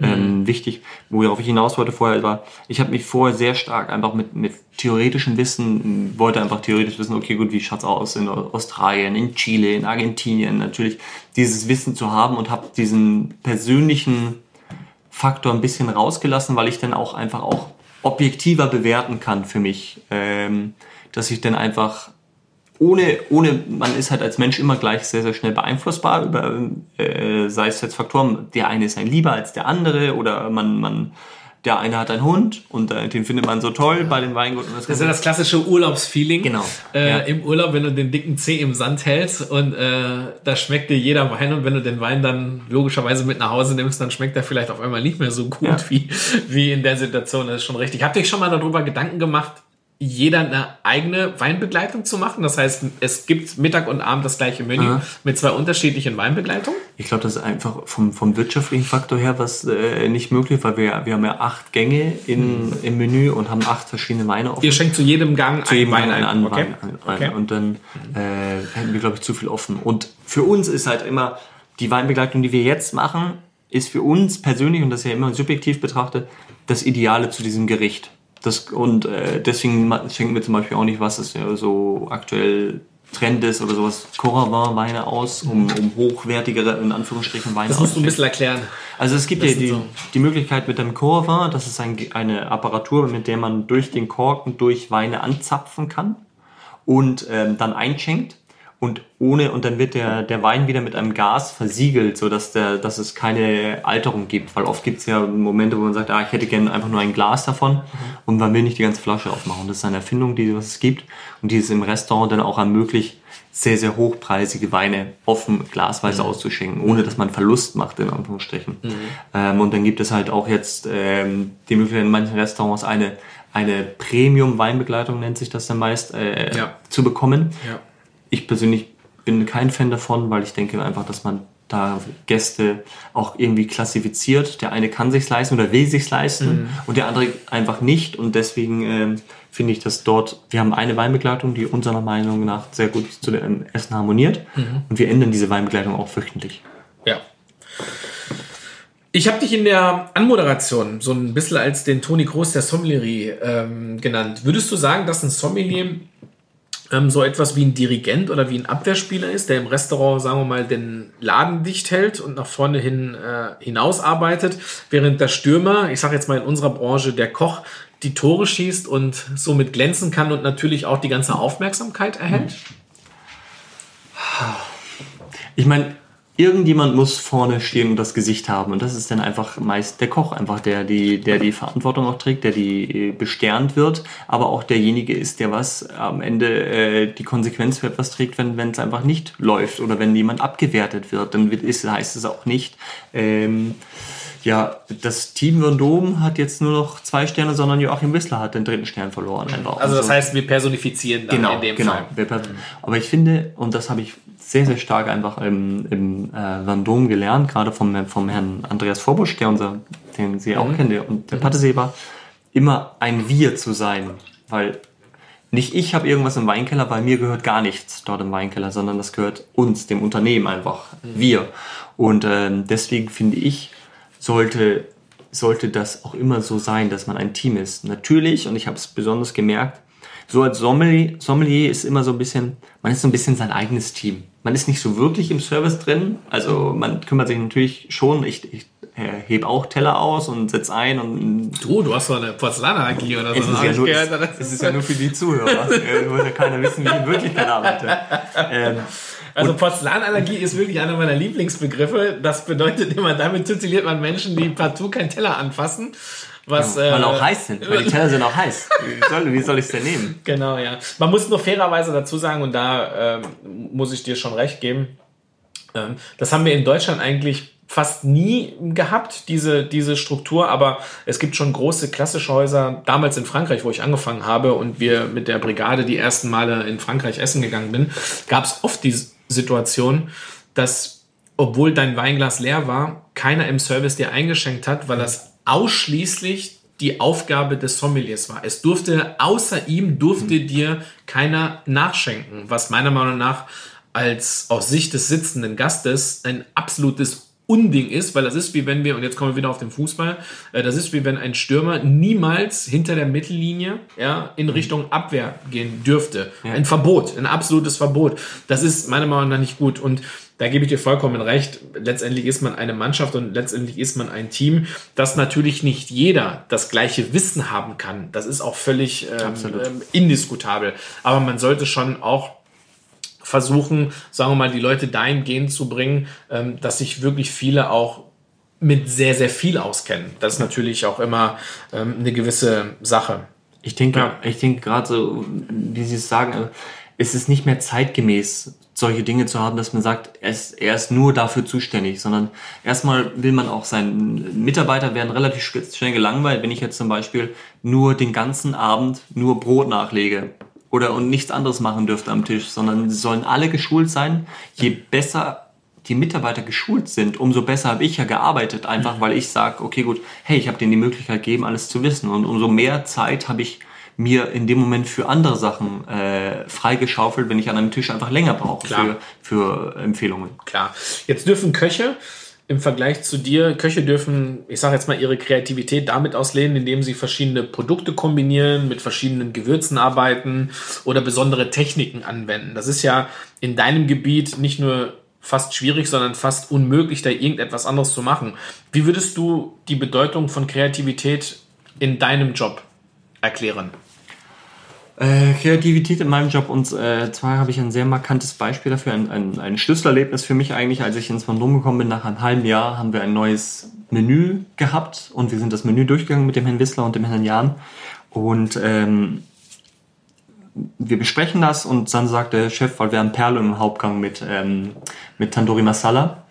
ähm, mhm. wichtig. Worauf ich hinaus wollte vorher war, ich habe mich vorher sehr stark einfach mit, mit theoretischem Wissen, wollte einfach theoretisch wissen, okay, gut, wie schaut's aus in Australien, in Chile, in Argentinien, natürlich dieses Wissen zu haben und habe diesen persönlichen Faktor ein bisschen rausgelassen, weil ich dann auch einfach auch objektiver bewerten kann für mich, ähm, dass ich dann einfach ohne, ohne, man ist halt als Mensch immer gleich sehr, sehr schnell beeinflussbar über, äh, sei es jetzt Faktoren, der eine ist ein lieber als der andere oder man, man der eine hat einen Hund und äh, den findet man so toll bei den Weinguten. Das, das ist ja das klassische Urlaubsfeeling. Genau. Äh, Ja. Im Urlaub, wenn du den dicken Zeh im Sand hältst und äh, da schmeckt dir jeder Wein und wenn du den Wein dann logischerweise mit nach Hause nimmst, dann schmeckt er vielleicht auf einmal nicht mehr so gut Ja. wie, wie in der Situation. Das ist schon richtig. Habt ihr euch schon mal darüber Gedanken gemacht, jeder eine eigene Weinbegleitung zu machen? Das heißt, es gibt Mittag und Abend das gleiche Menü Aha. mit zwei unterschiedlichen Weinbegleitungen? Ich glaube, das ist einfach vom, vom wirtschaftlichen Faktor her was äh, nicht möglich, weil wir, wir haben ja acht Gänge in, im Menü und haben acht verschiedene Weine offen. Ihr schenkt zu jedem Gang zu jedem Wein Wein ein. einen okay. Wein ein, ein. Okay. Und dann äh, hätten wir, glaube ich, zu viel offen. Und für uns ist halt immer die Weinbegleitung, die wir jetzt machen, ist für uns persönlich, und das ist ja immer subjektiv betrachtet, das Ideale zu diesem Gericht. Das, und äh, deswegen schenken wir zum Beispiel auch nicht, was es ja so aktuell Trend ist oder sowas, Coravin-Weine aus, um, um hochwertigere, in Anführungsstrichen, Weine Das musst du ein bisschen erklären. Also es gibt Das ja die, so- die Möglichkeit mit dem Coravin, das ist ein, eine Apparatur, mit der man durch den Korken durch Weine anzapfen kann und ähm, dann einschenkt und ohne und dann wird der, der Wein wieder mit einem Gas versiegelt, so dass der, dass es keine Alterung gibt, weil oft gibt es ja Momente, wo man sagt, ah, ich hätte gerne einfach nur ein Glas davon und man will nicht die ganze Flasche aufmachen. Das ist eine Erfindung, die was es gibt und die es im Restaurant dann auch ermöglicht, sehr, sehr hochpreisige Weine offen glasweise auszuschenken, ohne dass man Verlust macht, in Anführungsstrichen. Ähm, und dann gibt es halt auch jetzt ähm, die Möglichkeit in manchen Restaurants eine, eine Premium-Weinbegleitung, nennt sich das dann meist, äh, Ja. zu bekommen. Ja. Ich persönlich bin kein Fan davon, weil ich denke einfach, dass man da Gäste auch irgendwie klassifiziert. Der eine kann sich's leisten oder will sich's leisten und der andere einfach nicht. Und deswegen ähm, finde ich, dass dort, wir haben eine Weinbegleitung, die unserer Meinung nach sehr gut zu dem Essen harmoniert. Und wir ändern diese Weinbegleitung auch wöchentlich. Ja. Ich habe dich in der Anmoderation so ein bisschen als den Toni Kroos der Sommelerie ähm, genannt. Würdest du sagen, dass ein Sommelier ähm, so etwas wie ein Dirigent oder wie ein Abwehrspieler ist, der im Restaurant, sagen wir mal, den Laden dicht hält und nach vorne hin äh, hinausarbeitet, während der Stürmer, ich sage jetzt mal in unserer Branche, der Koch, die Tore schießt und somit glänzen kann und natürlich auch die ganze Aufmerksamkeit erhält? Ich meine, irgendjemand muss vorne stehen und das Gesicht haben. Und das ist dann einfach meist der Koch, einfach der die, der die Verantwortung auch trägt, der die äh, besternt wird, aber auch derjenige ist, der was am Ende äh, die Konsequenz für etwas trägt, wenn wenn es einfach nicht läuft oder wenn jemand abgewertet wird. Dann wird, ist, heißt es auch nicht, ähm, ja, das Team Vendôme hat jetzt nur noch zwei Sterne, sondern Joachim Wissler hat den dritten Stern verloren. Einfach. Also das So. heißt, wir personifizieren dann Genau, in dem genau. Fall. Aber ich finde, und das habe ich sehr, sehr stark einfach im, im äh, Vendôme gelernt, gerade vom, vom Herrn Andreas Vorbusch, der unser, den Sie auch kennen, der, und der Patteseber, immer ein Wir zu sein. Weil nicht ich habe irgendwas im Weinkeller, weil mir gehört gar nichts dort im Weinkeller, sondern das gehört uns, dem Unternehmen einfach. Wir. Und ähm, deswegen finde ich, sollte, sollte das auch immer so sein, dass man ein Team ist. Natürlich, und ich habe es besonders gemerkt, so als Sommelier, Sommelier ist immer so ein bisschen, man ist so ein bisschen sein eigenes Team. Man ist nicht so wirklich im Service drin. Also man kümmert sich natürlich schon. Ich, ich äh, heb auch Teller aus und setz ein und Du, du hast so eine Porzellanallergie oder so. es ist, ja nur, gehört. es, es ist ja nur für die Zuhörer. Äh, muss ja keiner wissen, wie ich in Wirklichkeit arbeite. Ähm, Also Porzellanallergie ist wirklich einer meiner Lieblingsbegriffe. Das bedeutet immer, damit tituliert man Menschen, die partout keinen Teller anfassen. Was, weil äh, auch heiß sind, weil die Teller sind auch heiß. Wie soll, wie soll ich es denn nehmen? Genau, ja. Man muss nur fairerweise dazu sagen, und da ähm, muss ich dir schon recht geben, ähm, das haben wir in Deutschland eigentlich fast nie gehabt, diese, diese Struktur, aber es gibt schon große klassische Häuser, damals in Frankreich, wo ich angefangen habe und wir mit der Brigade die ersten Male in Frankreich essen gegangen bin, gab es oft die Situation, dass obwohl dein Weinglas leer war, keiner im Service dir eingeschenkt hat, weil das ausschließlich die Aufgabe des Sommeliers war. Es durfte, außer ihm, durfte dir keiner nachschenken, was meiner Meinung nach als aus Sicht des sitzenden Gastes ein absolutes Unding ist, weil das ist wie wenn wir, und jetzt kommen wir wieder auf den Fußball, äh, das ist wie wenn ein Stürmer niemals hinter der Mittellinie ja, in Richtung Abwehr gehen dürfte. Ein Verbot, ein absolutes Verbot. Das ist meiner Meinung nach nicht gut. Und da gebe ich dir vollkommen recht. Letztendlich ist man eine Mannschaft und letztendlich ist man ein Team, dass natürlich nicht jeder das gleiche Wissen haben kann. Das ist auch völlig ähm, ähm, indiskutabel. Aber man sollte schon auch versuchen, sagen wir mal, die Leute dahingehend zu bringen, ähm, dass sich wirklich viele auch mit sehr, sehr viel auskennen. Das ist natürlich auch immer ähm, eine gewisse Sache. Ich denke, ja. ich denke gerade so, wie Sie es sagen, äh, ist es nicht mehr zeitgemäß, solche Dinge zu haben, dass man sagt, er ist, er ist nur dafür zuständig, sondern erstmal will man auch seinen Mitarbeiter werden relativ schnell gelangweilt, wenn ich jetzt zum Beispiel nur den ganzen Abend nur Brot nachlege oder und nichts anderes machen dürfte am Tisch, sondern sie sollen alle geschult sein. Je besser die Mitarbeiter geschult sind, umso besser habe ich ja gearbeitet, einfach weil ich sage, okay gut, hey, ich habe denen die Möglichkeit gegeben, alles zu wissen und umso mehr Zeit habe ich mir in dem Moment für andere Sachen äh, freigeschaufelt, wenn ich an einem Tisch einfach länger brauche für, für Empfehlungen. Klar. Jetzt dürfen Köche im Vergleich zu dir, Köche dürfen, ich sage jetzt mal, ihre Kreativität damit auslehnen, indem sie verschiedene Produkte kombinieren, mit verschiedenen Gewürzen arbeiten oder besondere Techniken anwenden. Das ist ja in deinem Gebiet nicht nur fast schwierig, sondern fast unmöglich, da irgendetwas anderes zu machen. Wie würdest du die Bedeutung von Kreativität in deinem Job erklären? Äh, Kreativität in meinem Job und äh, zwar habe ich ein sehr markantes Beispiel dafür, ein, ein, ein Schlüsselerlebnis für mich eigentlich, als ich ins Vendôme gekommen bin, nach einem halben Jahr haben wir ein neues Menü gehabt und wir sind das Menü durchgegangen mit dem Herrn Wissler und dem Herrn Jan und ähm, wir besprechen das und dann sagt der Chef, weil wir haben Perle im Hauptgang mit, ähm, mit Tandoori Masala.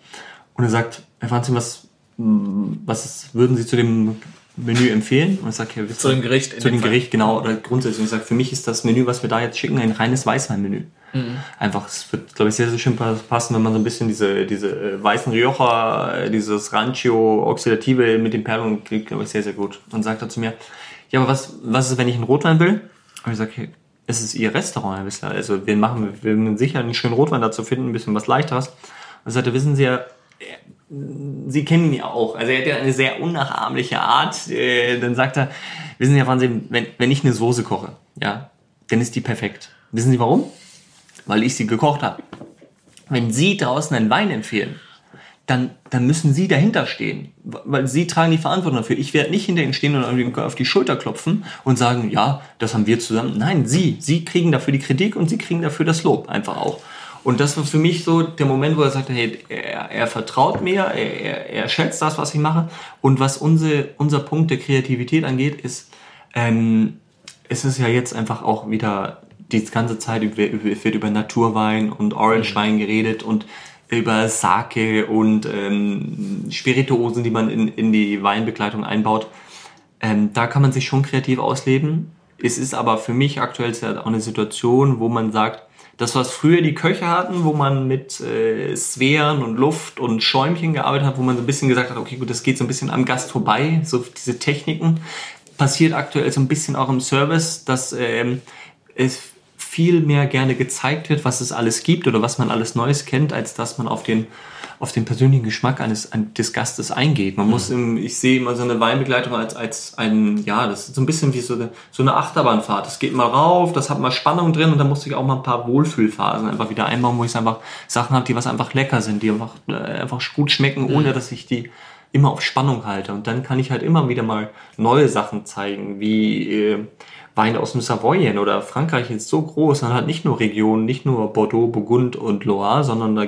Und er sagt, Herr Franzin, was, was würden Sie zu dem Menü empfehlen. Und ich sage, ja, zu dem Gericht. Zu dem Gericht, genau. Oder grundsätzlich. Und ich sage, für mich ist das Menü, was wir da jetzt schicken, ein reines Weißweinmenü. Mhm. Einfach, es wird, glaube ich, sehr, sehr schön passen, wenn man so ein bisschen diese, diese äh, weißen Rioja, äh, dieses Rancio Oxidative mit den Perlen kriegt, glaube ich, sehr, sehr gut. Und sagt er zu mir, ja, aber was, was ist, wenn ich einen Rotwein will? Und ich sage, okay, es ist Ihr Restaurant, Herr Wissler. Also wir machen, wir werden sicher einen schönen Rotwein dazu finden, ein bisschen was leichteres. Und er sagte, wissen Sie ja, Sie kennen ihn ja auch. Also er hat ja eine sehr unnachahmliche Art. Äh, dann sagt er, wissen Sie ja, Wahnsinn, wenn, wenn ich eine Soße koche, ja, dann ist die perfekt. Wissen Sie warum? Weil ich sie gekocht habe. Wenn Sie draußen einen Wein empfehlen, dann, dann müssen Sie dahinter stehen. Weil Sie tragen die Verantwortung dafür. Ich werde nicht hinter Ihnen stehen und auf die Schulter klopfen und sagen, ja, das haben wir zusammen. Nein, Sie. Sie kriegen dafür die Kritik und Sie kriegen dafür das Lob einfach auch. Und das war für mich so der Moment, wo er sagte, hey, er, er vertraut mir, er, er, schätzt das, was ich mache. Und was unsere, unser Punkt der Kreativität angeht, ist, ähm, es ist ja jetzt einfach auch wieder die ganze Zeit wird über Naturwein und Orangewein mhm. geredet und über Sake und ähm, Spirituosen, die man in, in die Weinbegleitung einbaut. Ähm, da kann man sich schon kreativ ausleben. Es ist aber für mich aktuell auch eine Situation, wo man sagt, das, was früher die Köche hatten, wo man mit äh, Sphären und Luft und Schäumchen gearbeitet hat, wo man so ein bisschen gesagt hat, okay, gut, das geht so ein bisschen am Gast vorbei, so diese Techniken, passiert aktuell so ein bisschen auch im Service, dass ähm, es viel mehr gerne gezeigt wird, was es alles gibt oder was man alles Neues kennt, als dass man auf den auf den persönlichen Geschmack eines, des Gastes eingeht. Man mhm. muss, im, ich sehe immer so eine Weinbegleitung als, als ein, ja, das ist so ein bisschen wie so eine, so eine Achterbahnfahrt. Das geht mal rauf, das hat mal Spannung drin und dann muss ich auch mal ein paar Wohlfühlphasen einfach wieder einbauen, wo ich einfach Sachen habe, die was einfach lecker sind, die einfach, äh, einfach gut schmecken, mhm. ohne dass ich die immer auf Spannung halte. Und dann kann ich halt immer wieder mal neue Sachen zeigen, wie äh, Wein aus dem Savoyen oder Frankreich ist so groß, man hat nicht nur Regionen, nicht nur Bordeaux, Burgund und Loire, sondern da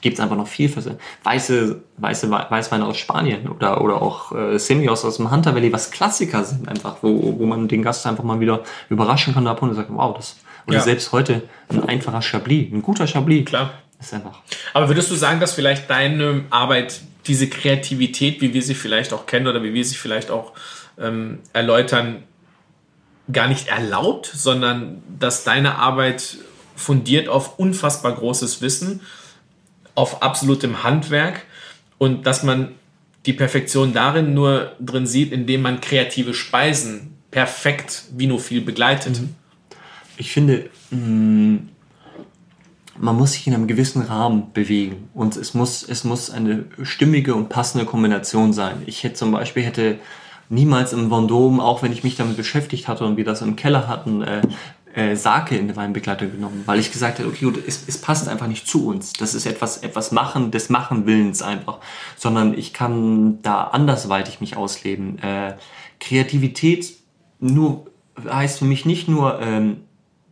gibt es einfach noch viel für weiße, weiße Weißweine aus Spanien oder, oder auch äh, Semios aus dem Hunter Valley, was Klassiker sind einfach, wo, wo man den Gast einfach mal wieder überraschen kann und sagt, wow, das oder ja. selbst heute ein einfacher Chablis, ein guter Chablis. Klar. Ist einfach. Aber würdest du sagen, dass vielleicht deine Arbeit, diese Kreativität, wie wir sie vielleicht auch kennen oder wie wir sie vielleicht auch ähm, erläutern, gar nicht erlaubt, sondern dass deine Arbeit fundiert auf unfassbar großes Wissen auf absolutem Handwerk und dass man die Perfektion darin nur drin sieht, indem man kreative Speisen perfekt vinophil begleitet. Mhm. Ich finde, mm, man muss sich in einem gewissen Rahmen bewegen und es muss, es muss eine stimmige und passende Kombination sein. Ich hätte zum Beispiel hätte niemals im Vendôme, auch wenn ich mich damit beschäftigt hatte und wir das im Keller hatten, äh, äh, Sake in der Weinbegleitung genommen, weil ich gesagt habe, okay, gut, es, es passt einfach nicht zu uns. Das ist etwas, etwas Machen des Machenwillens einfach, sondern ich kann da andersweitig mich ausleben. Äh, Kreativität nur heißt für mich nicht nur ähm,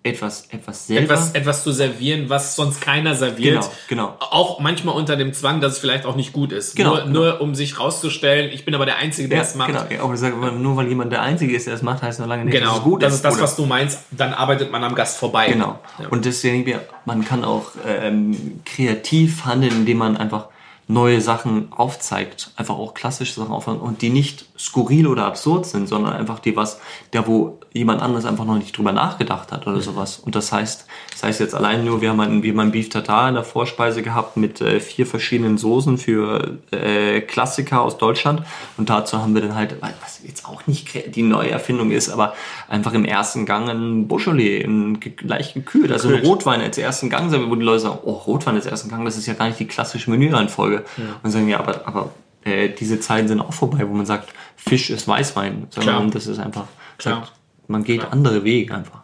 etwas, etwas selber. Etwas, etwas zu servieren, was sonst keiner serviert. Genau, genau. Auch manchmal unter dem Zwang, dass es vielleicht auch nicht gut ist. Genau, nur, genau. nur um sich rauszustellen, ich bin aber der Einzige, der ja, es macht. genau. Ja, aber nur weil jemand der Einzige ist, der es macht, heißt noch lange nicht, Genau, dass es gut das ist. ist das, oder- was du meinst. Dann arbeitet man am Gast vorbei. Genau. Ja. Und deswegen, wir- man kann auch ähm, kreativ handeln, indem man einfach neue Sachen aufzeigt, einfach auch klassische Sachen aufzeigt und die nicht skurril oder absurd sind, sondern einfach die was, da wo jemand anderes einfach noch nicht drüber nachgedacht hat oder sowas. Und das heißt, das heißt jetzt allein nur, wir haben einen, wir haben einen Beef Tartar in der Vorspeise gehabt mit äh, vier verschiedenen Soßen für äh, Klassiker aus Deutschland und dazu haben wir dann halt, was jetzt auch nicht die neue Erfindung ist, aber einfach im ersten Gang ein Beaujolais, ein leicht gekühlt, also ein. Rotwein als ersten Gang, wo die Leute sagen, oh, Rotwein als ersten Gang, das ist ja gar nicht die klassische Menüreihenfolge. Und sagen, ja, aber, aber äh, diese Zeiten sind auch vorbei, wo man sagt, Fisch ist Weißwein, sondern Klar. das ist einfach, Klar. sagt, man geht andere Wege einfach.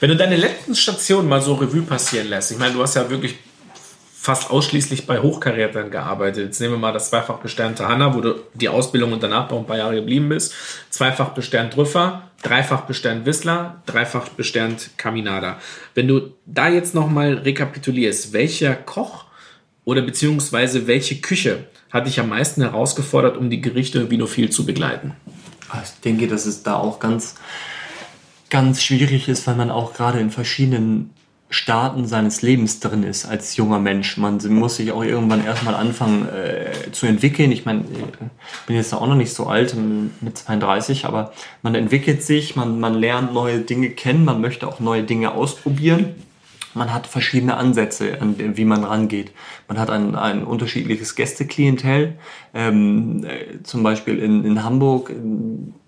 Wenn du deine letzten Stationen mal so Revue passieren lässt, ich meine, du hast ja wirklich fast ausschließlich bei Hochkarätern gearbeitet. Jetzt nehmen wir mal das zweifach besternte Hanna, wo du die Ausbildung und danach noch ein paar Jahre geblieben bist. Zweifach besternt Trüffer, dreifach besternt Whistler, dreifach besternt Caminada. Wenn du da jetzt nochmal rekapitulierst, welcher Koch oder beziehungsweise welche Küche hat dich am meisten herausgefordert, um die Gerichte vinophil zu begleiten? Ah, Ich denke, dass es da auch ganz, ganz schwierig ist, weil man auch gerade in verschiedenen Staaten seines Lebens drin ist als junger Mensch. Man muss sich auch irgendwann erstmal anfangen äh, zu entwickeln. Ich meine, ich bin jetzt auch noch nicht so alt, ähm, mit 32, aber man entwickelt sich, man, man lernt neue Dinge kennen, man möchte auch neue Dinge ausprobieren. Man hat verschiedene Ansätze, an wie man rangeht. Man hat ein, ein unterschiedliches Gästeklientel. Ähm, äh, zum Beispiel in, in Hamburg äh,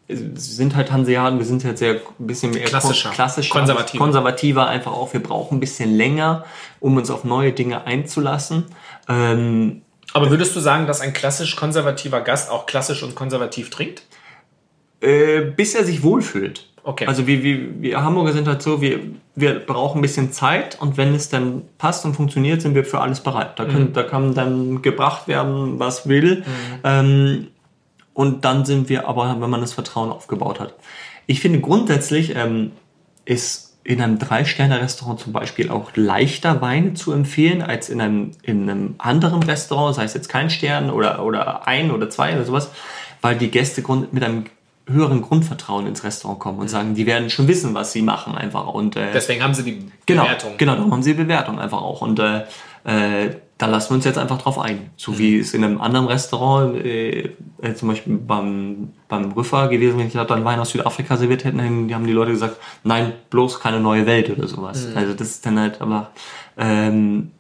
sind halt Hanseaten, wir sind jetzt sehr ein bisschen mehr Klassischer, klassischer konservativer. konservativer einfach auch. Wir brauchen ein bisschen länger, um uns auf neue Dinge einzulassen. Ähm, Aber würdest du sagen, dass ein klassisch konservativer Gast auch klassisch und konservativ trinkt? äh, bis er sich wohlfühlt. Okay. Also wir, wir, wir Hamburger sind halt so, wir, wir brauchen ein bisschen Zeit und wenn es dann passt und funktioniert, sind wir für alles bereit. Da, können, da kann dann gebracht werden, was will. Ähm, und dann sind wir aber, wenn man das Vertrauen aufgebaut hat. Ich finde grundsätzlich ähm, ist in einem Drei-Sterne-Restaurant zum Beispiel auch leichter Weine zu empfehlen als in einem, in einem anderen Restaurant, sei es jetzt kein Stern oder, oder ein oder zwei oder sowas, weil die Gäste mit einem höheren Grundvertrauen ins Restaurant kommen und sagen, die werden schon wissen, was sie machen einfach. Und äh, Deswegen haben sie die genau, Bewertung. genau, darum haben sie die Bewertung einfach auch. Und äh, äh, da lassen wir uns jetzt einfach drauf ein. So wie es in einem anderen Restaurant, äh, äh, zum Beispiel beim, beim Rüffer gewesen, wenn ich da dann Wein aus Südafrika serviert hätte, dann die haben die Leute gesagt, nein, bloß keine neue Welt oder sowas. Also das ist dann halt aber ähm,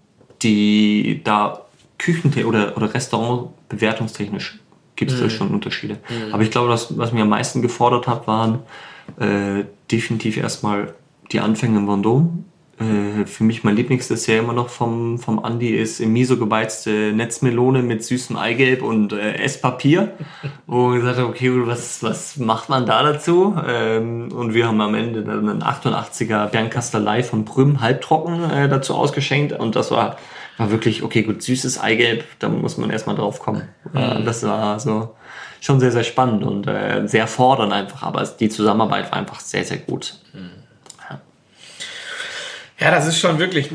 die da Küchen oder, oder Restaurant bewertungstechnisch gibt es da schon Unterschiede. Aber ich glaube, das, was mir am meisten gefordert hat, waren äh, definitiv erstmal die Anfänge in Vendôme. Äh, für mich mein Lieblingsdessert immer noch vom, vom Andi ist im Miso gebeizte Netzmelone mit süßem Eigelb und äh, Esspapier. Wo ich gesagt habe, okay, was, was macht man da dazu? Ähm, und wir haben am Ende dann einen 88er Bernkastelei von Prüm halbtrocken äh, dazu ausgeschenkt und das war war wirklich, okay, gut, süßes Eigelb, da muss man erstmal drauf kommen. Äh, das war so schon sehr, sehr spannend und äh, sehr fordernd einfach, aber die Zusammenarbeit war einfach sehr, sehr gut. Ja, das ist schon wirklich,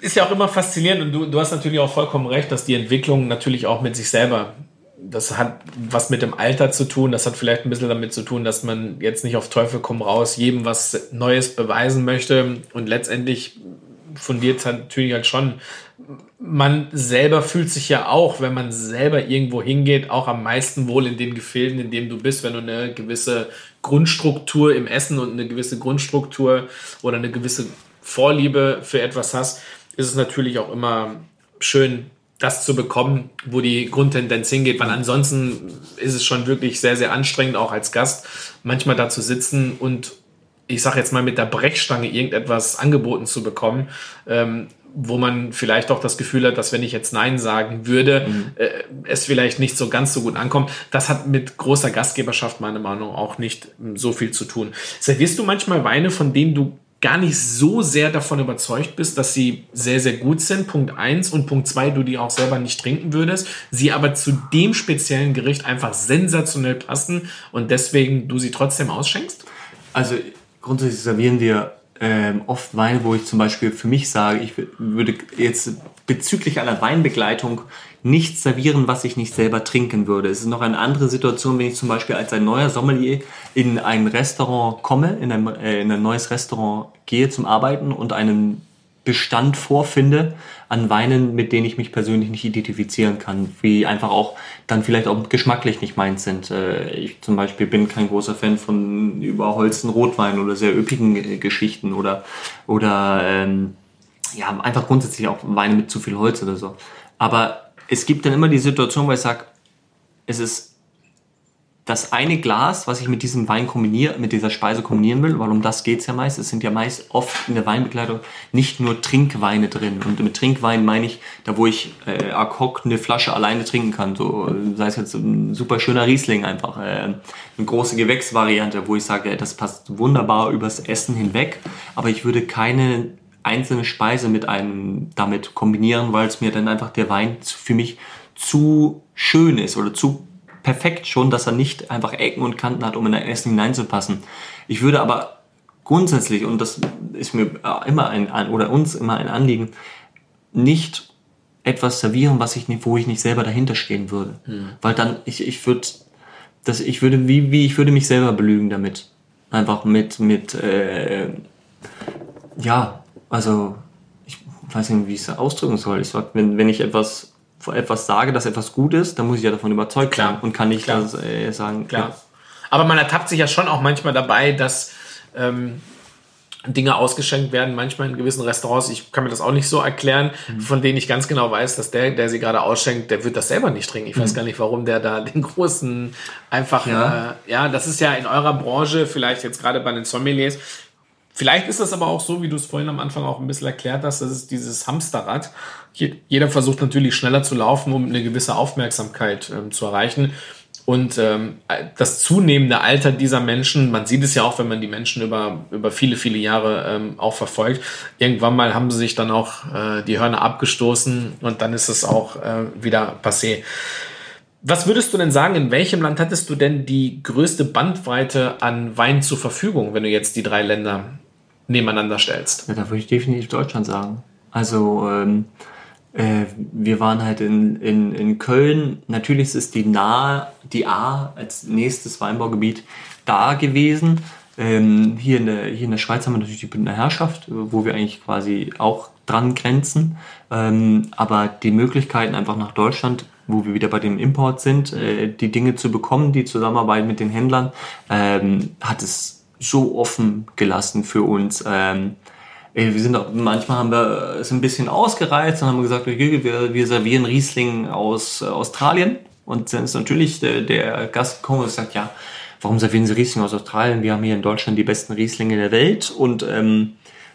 ist ja auch immer faszinierend und du, du hast natürlich auch vollkommen recht, dass die Entwicklung natürlich auch mit sich selber, das hat was mit dem Alter zu tun, das hat vielleicht ein bisschen damit zu tun, dass man jetzt nicht auf Teufel komm raus jedem was Neues beweisen möchte und letztendlich fundiert es natürlich halt schon, man selber fühlt sich ja auch, wenn man selber irgendwo hingeht, auch am meisten wohl in den Gefilden, in dem du bist, wenn du eine gewisse Grundstruktur im Essen und eine gewisse Grundstruktur oder eine gewisse Vorliebe für etwas hast, ist es natürlich auch immer schön, das zu bekommen, wo die Grundtendenz hingeht, weil ansonsten ist es schon wirklich sehr, sehr anstrengend, auch als Gast, manchmal da zu sitzen und ich sage jetzt mal mit der Brechstange irgendetwas angeboten zu bekommen, ähm, wo man vielleicht auch das Gefühl hat, dass wenn ich jetzt Nein sagen würde, äh, es vielleicht nicht so ganz so gut ankommt. Das hat mit großer Gastgeberschaft meiner Meinung nach auch nicht ähm, so viel zu tun. Servierst du manchmal Weine, von denen du gar nicht so sehr davon überzeugt bist, dass sie sehr, sehr gut sind. Punkt eins und Punkt zwei, du die auch selber nicht trinken würdest, sie aber zu dem speziellen Gericht einfach sensationell passen und deswegen du sie trotzdem ausschenkst? Also grundsätzlich servieren wir ähm, oft Weine, wo ich zum Beispiel für mich sage, ich würde jetzt bezüglich einer Weinbegleitung nichts servieren, was ich nicht selber trinken würde. Es ist noch eine andere Situation, wenn ich zum Beispiel als ein neuer Sommelier in ein Restaurant komme, in ein, äh, in ein neues Restaurant gehe zum Arbeiten und einen Bestand vorfinde an Weinen, mit denen ich mich persönlich nicht identifizieren kann, wie einfach auch dann vielleicht auch geschmacklich nicht meins sind. Äh, ich zum Beispiel bin kein großer Fan von überholzten Rotwein oder sehr üppigen äh, Geschichten oder oder ähm, ja einfach grundsätzlich auch Weine mit zu viel Holz oder so. Aber es gibt dann immer die Situation, wo ich sage, es ist das eine Glas, was ich mit diesem Wein kombiniere, mit dieser Speise kombinieren will, weil um das geht's ja meist. Es sind ja meist oft in der Weinbegleitung nicht nur Trinkweine drin. Und mit Trinkwein meine ich, da wo ich äh, ad hoc eine Flasche alleine trinken kann. So, sei es jetzt ein super schöner Riesling einfach. Äh, eine große Gewächsvariante, wo ich sage, äh, das passt wunderbar übers Essen hinweg. Aber ich würde keine einzelne Speise mit einem damit kombinieren, weil es mir dann einfach der Wein für mich zu schön ist oder zu perfekt schon, dass er nicht einfach Ecken und Kanten hat, um in ein Essen hineinzupassen. Ich würde aber grundsätzlich, und das ist mir immer ein, oder uns immer ein Anliegen, nicht etwas servieren, was ich nicht, wo ich nicht selber dahinter stehen würde. Mhm. Weil dann, ich, ich würde, das, ich würde, wie, wie, ich würde mich selber belügen damit. Einfach mit, mit, äh, ja, also, ich weiß nicht, wie ich es ausdrücken soll. Ich sag, wenn, wenn ich etwas etwas sage, dass etwas gut ist, dann muss ich ja davon überzeugt sein und kann nicht Klar. das, äh, sagen. Klar. Ja. Aber man ertappt sich ja schon auch manchmal dabei, dass ähm, Dinge ausgeschenkt werden, manchmal in gewissen Restaurants. Ich kann mir das auch nicht so erklären, mhm. von denen ich ganz genau weiß, dass der, der sie gerade ausschenkt, der wird das selber nicht trinken. Ich mhm. weiß gar nicht, warum der da den großen einfach, ja. Äh, ja, das ist ja in eurer Branche, vielleicht jetzt gerade bei den Sommeliers, Vielleicht ist das aber auch so, wie du es vorhin am Anfang auch ein bisschen erklärt hast, das ist dieses Hamsterrad. Jeder versucht natürlich schneller zu laufen, um eine gewisse Aufmerksamkeit ähm, zu erreichen. Und ähm, das zunehmende Alter dieser Menschen, man sieht es ja auch, wenn man die Menschen über, über viele, viele Jahre ähm, auch verfolgt. Irgendwann mal haben sie sich dann auch äh, die Hörner abgestoßen und dann ist es auch äh, wieder passé. Was würdest du denn sagen, in welchem Land hattest du denn die größte Bandbreite an Wein zur Verfügung, wenn du jetzt die drei Länder nebeneinander stellst? Ja, da würde ich definitiv Deutschland sagen. Also ähm, äh, wir waren halt in, in, in Köln. Natürlich ist die nahe, die A als nächstes Weinbaugebiet da gewesen. Ähm, hier, in der, hier in der Schweiz haben wir natürlich die Bündner Herrschaft, wo wir eigentlich quasi auch dran grenzen. Ähm, aber die Möglichkeiten einfach nach Deutschland, wo wir wieder bei dem Import sind, äh, die Dinge zu bekommen, die Zusammenarbeit mit den Händlern, ähm, hat es so offen gelassen für uns. Ähm, wir sind auch, manchmal haben wir es ein bisschen ausgereizt und haben gesagt, wir, wir servieren Riesling aus äh, Australien. Und dann ist natürlich der, der Gast gekommen und sagt, ja, warum servieren Sie Riesling aus Australien? Wir haben hier in Deutschland die besten Rieslinge der Welt. Und ähm,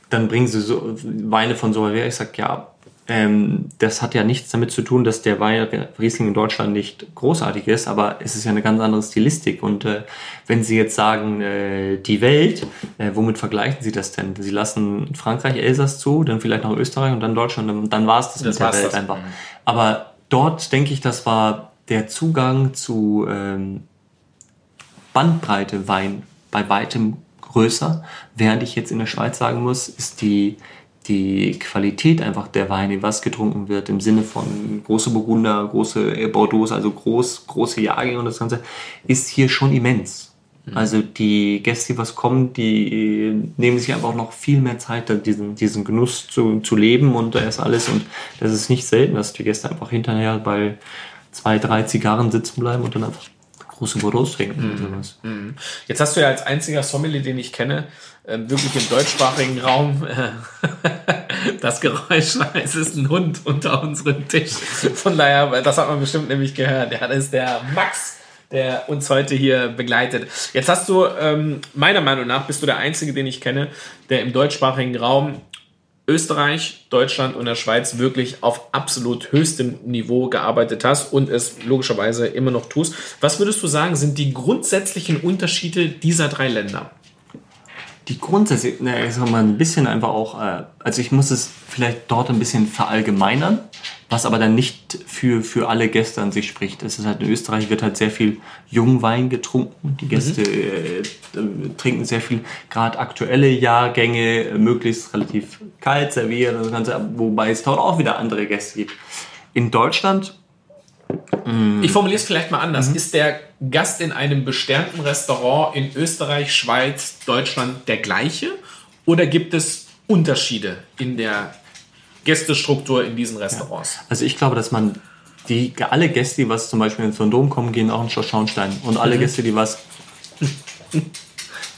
dann bringen Sie so Weine von so her. Ich sag, ja, ähm, das hat ja nichts damit zu tun, dass der Wein Riesling in Deutschland nicht großartig ist, aber es ist ja eine ganz andere Stilistik. Und äh, wenn Sie jetzt sagen, äh, die Welt, äh, womit vergleichen Sie das denn? Sie lassen Frankreich, Elsass zu, dann vielleicht noch Österreich und dann Deutschland, und dann war es das, das mit der Welt das. einfach. Aber dort denke ich, das war der Zugang zu ähm, Bandbreite Wein bei weitem größer, während ich jetzt in der Schweiz sagen muss, ist die die Qualität einfach der Weine, was getrunken wird, im Sinne von große Burgunder, große Bordeaux, also groß, große Jahrgänge und das Ganze, ist hier schon immens. Mhm. Also die Gäste, die was kommen, die nehmen sich einfach noch viel mehr Zeit, diesen, diesen Genuss zu, zu leben und da ist alles. Und das ist nicht selten, dass die Gäste einfach hinterher bei zwei, drei Zigarren sitzen bleiben und dann einfach große Bordeaux trinken. Mhm. sowas. Mhm. Jetzt hast du ja als einziger Sommelier, den ich kenne, äh, wirklich im deutschsprachigen Raum äh, das Geräusch, es ist ein Hund unter unserem Tisch. Von daher, das hat man bestimmt nämlich gehört. Ja, das ist der Max, der uns heute hier begleitet. Jetzt hast du, ähm, meiner Meinung nach, bist du der Einzige, den ich kenne, der im deutschsprachigen Raum Österreich, Deutschland und der Schweiz wirklich auf absolut höchstem Niveau gearbeitet hast und es logischerweise immer noch tust. Was würdest du sagen, sind die grundsätzlichen Unterschiede dieser drei Länder? Die grundsätzlich, na, ich sag mal, ein bisschen einfach auch, äh, also ich muss es vielleicht dort ein bisschen verallgemeinern, was aber dann nicht für, für alle Gäste an sich spricht. Es ist halt in Österreich wird halt sehr viel Jungwein getrunken. Die Gäste mhm. äh, trinken sehr viel, gerade aktuelle Jahrgänge, möglichst relativ kalt serviert und das Ganze, wobei es dort auch wieder andere Gäste gibt. In Deutschland ich formuliere es vielleicht mal anders. Mhm. Ist der Gast in einem besternten Restaurant in Österreich, Schweiz, Deutschland der gleiche? Oder gibt es Unterschiede in der Gästestruktur in diesen Restaurants? Ja. Also ich glaube, dass man die alle Gäste, die was zum Beispiel ins Dom kommen, gehen auch in Schornstein. Und alle mhm. Gäste, die was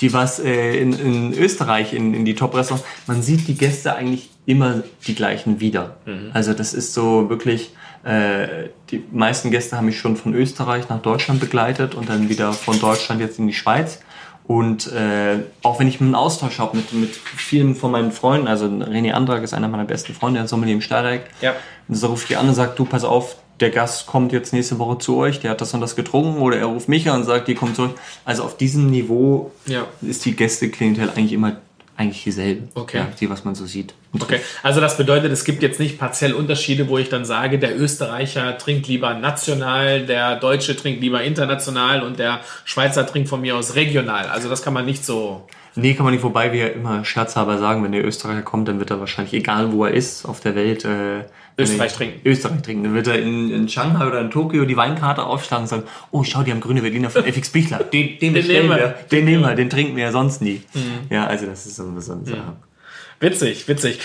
die was äh, in, in Österreich in, in die Top-Restaurants, man sieht die Gäste eigentlich immer die gleichen wieder. Mhm. Also das ist so wirklich äh, die meisten Gäste haben mich schon von Österreich nach Deutschland begleitet und dann wieder von Deutschland jetzt in die Schweiz. Und äh, auch wenn ich einen Austausch habe mit, mit vielen von meinen Freunden, also René Andrag ist einer meiner besten Freunde, der Sommelier im Steyrek. Ja. Und so ruft die an und sagt, du, pass auf, der Gast kommt jetzt nächste Woche zu euch, der hat das und das getrunken, oder er ruft mich an und sagt, die kommt zu euch. Also auf diesem Niveau ja. ist die Gästeklientel eigentlich immer eigentlich dieselbe, okay. ja, die, was man so sieht. Okay, also das bedeutet, es gibt jetzt nicht partiell Unterschiede, wo ich dann sage, der Österreicher trinkt lieber national, der Deutsche trinkt lieber international und der Schweizer trinkt von mir aus regional. Also das kann man nicht so. Nee, kann man nicht, wobei wir ja immer scherzhalber sagen, wenn der Österreicher kommt, dann wird er wahrscheinlich, egal wo er ist auf der Welt, äh, Österreich trinken. Österreich trinken. Dann wird er in, in Shanghai oder in Tokio die Weinkarte aufschlagen und sagen, oh, schau, die haben grüne Berliner von FX Bichler. Den, den, den nehmen wir. Den nehmen wir, den trinken wir ja sonst nie. Mhm. Ja, also das ist so eine Sache. Mhm. Witzig, witzig.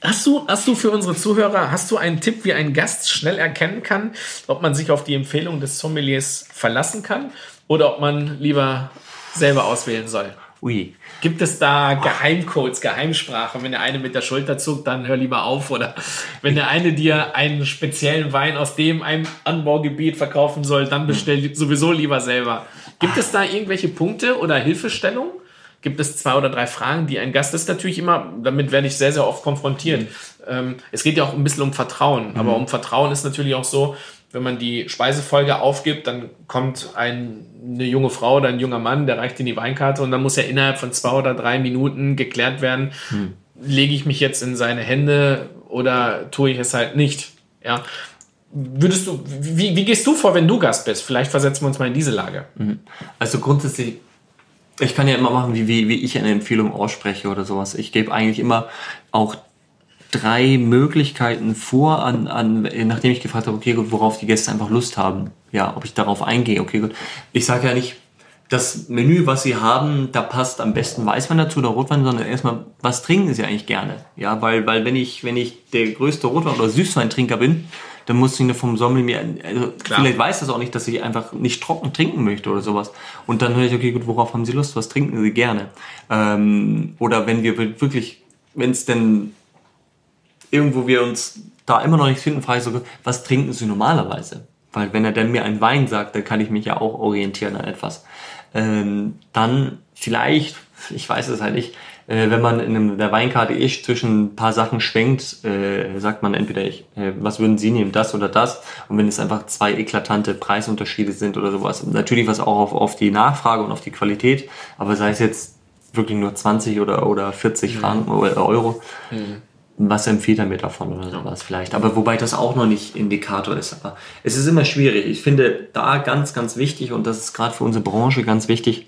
Hast du, hast du für unsere Zuhörer, hast du einen Tipp, wie ein Gast schnell erkennen kann, ob man sich auf die Empfehlung des Sommeliers verlassen kann oder ob man lieber selber auswählen soll? Ui. Gibt es da Geheimcodes, Geheimsprache? Wenn der eine mit der Schulter zuckt, dann hör lieber auf. Oder wenn der eine dir einen speziellen Wein aus dem einem Anbaugebiet verkaufen soll, dann bestell sowieso lieber selber. Gibt es da irgendwelche Punkte oder Hilfestellungen? Gibt es zwei oder drei Fragen, die ein Gast das ist natürlich immer, damit werde ich sehr, sehr oft konfrontiert. Ähm, es geht ja auch ein bisschen um Vertrauen, mhm. aber um Vertrauen ist natürlich auch so, wenn man die Speisefolge aufgibt, dann kommt ein, eine junge Frau oder ein junger Mann, der reicht in die Weinkarte und dann muss er innerhalb von zwei oder drei Minuten geklärt werden, hm. lege ich mich jetzt in seine Hände oder tue ich es halt nicht. Ja. Würdest du, wie, wie gehst du vor, wenn du Gast bist? Vielleicht versetzen wir uns mal in diese Lage. Mhm. Also grundsätzlich, ich kann ja immer machen, wie, wie, wie ich eine Empfehlung ausspreche oder sowas. Ich gebe eigentlich immer auch drei Möglichkeiten vor, an, an, nachdem ich gefragt habe, okay, gut, worauf die Gäste einfach Lust haben. Ja, ob ich darauf eingehe, okay, gut. Ich sage ja nicht, das Menü, was sie haben, da passt am besten Weißwein dazu oder Rotwein, sondern erstmal, was trinken sie eigentlich gerne? Ja, weil, weil wenn ich, wenn ich der größte Rotwein- oder Süßweintrinker bin, dann muss ich vom Sommelier, also vielleicht weiß das auch nicht, dass ich einfach nicht trocken trinken möchte oder sowas. Und dann höre ich, okay, gut, worauf haben sie Lust? Was trinken sie gerne? Ähm, oder wenn wir wirklich, wenn es denn irgendwo wir uns da immer noch nicht finden, frage ich so, was trinken Sie normalerweise? Weil wenn er dann mir einen Wein sagt, dann kann ich mich ja auch orientieren an etwas. Ähm, dann vielleicht, ich weiß es halt nicht, äh, wenn man in einem, der Weinkarte eh zwischen ein paar Sachen schwenkt, äh, sagt man entweder, ich, äh, was würden Sie nehmen, das oder das? Und wenn es einfach zwei eklatante Preisunterschiede sind oder sowas, natürlich was auch auf, auf die Nachfrage und auf die Qualität, aber sei es jetzt wirklich nur 20 oder, oder 40 mhm. Franken oder Euro, mhm was empfiehlt er mir davon oder sowas vielleicht. Aber wobei das auch noch nicht Indikator ist. Aber es ist immer schwierig. Ich finde da ganz, ganz wichtig und das ist gerade für unsere Branche ganz wichtig,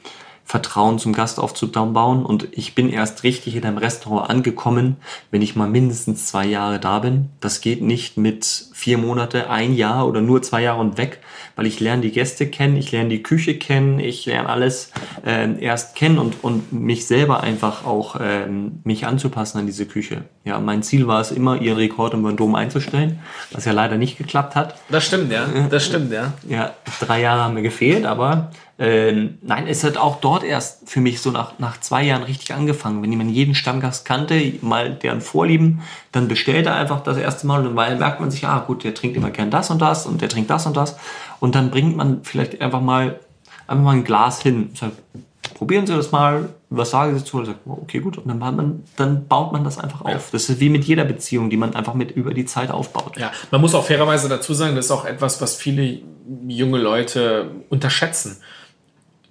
Vertrauen zum Gast aufzubauen. Und ich bin erst richtig in einem Restaurant angekommen, wenn ich mal mindestens zwei Jahre da bin. Das geht nicht mit vier Monate, ein Jahr oder nur zwei Jahre und weg, weil ich lerne die Gäste kennen, ich lerne die Küche kennen, ich lerne alles äh, erst kennen und, und mich selber einfach auch ähm, mich anzupassen an diese Küche. Ja, mein Ziel war es immer, ihren Rekord im Dom einzustellen, was ja leider nicht geklappt hat. Das stimmt, ja. Das stimmt, ja. Ja, drei Jahre haben mir gefehlt, aber ähm, nein, es hat auch dort erst für mich so nach, nach zwei Jahren richtig angefangen. Wenn jemand jeden Stammgast kannte, mal deren Vorlieben, dann bestellt er einfach das erste Mal und dann merkt man sich, ah gut, der trinkt immer gern das und das und der trinkt das und das. Und dann bringt man vielleicht einfach mal, einfach mal ein Glas hin. Sagt, probieren Sie das mal, was sagen Sie dazu? Und sagt, okay, gut. Und dann, man, dann baut man das einfach auf. Das ist wie mit jeder Beziehung, die man einfach mit über die Zeit aufbaut. Ja, man muss auch fairerweise dazu sagen, das ist auch etwas, was viele junge Leute unterschätzen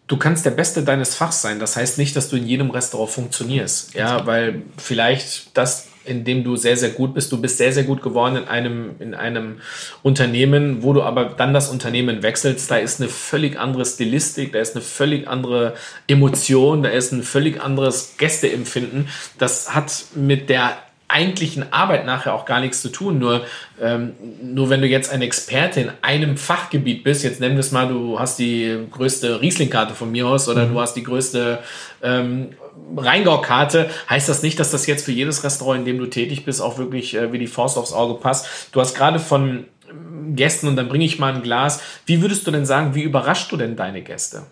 du kannst der Beste deines Fachs sein. Das heißt nicht, dass du in jedem Restaurant funktionierst. Ja, weil vielleicht das, in dem du sehr, sehr gut bist, du bist sehr, sehr gut geworden in einem, in einem Unternehmen, wo du aber dann das Unternehmen wechselst, da ist eine völlig andere Stilistik, da ist eine völlig andere Emotion, da ist ein völlig anderes Gästeempfinden. Das hat mit der eigentlichen Arbeit nachher auch gar nichts zu tun. Nur, ähm, nur wenn du jetzt ein Experte in einem Fachgebiet bist, jetzt nennen wir es mal, du hast die größte Riesling-Karte von mir aus oder mhm. du hast die größte ähm, Rheingau-Karte, heißt das nicht, dass das jetzt für jedes Restaurant, in dem du tätig bist, auch wirklich äh, wie die Faust aufs Auge passt. Du hast gerade von Gästen und dann bringe ich mal ein Glas. Wie würdest du denn sagen, wie überraschst du denn deine Gäste?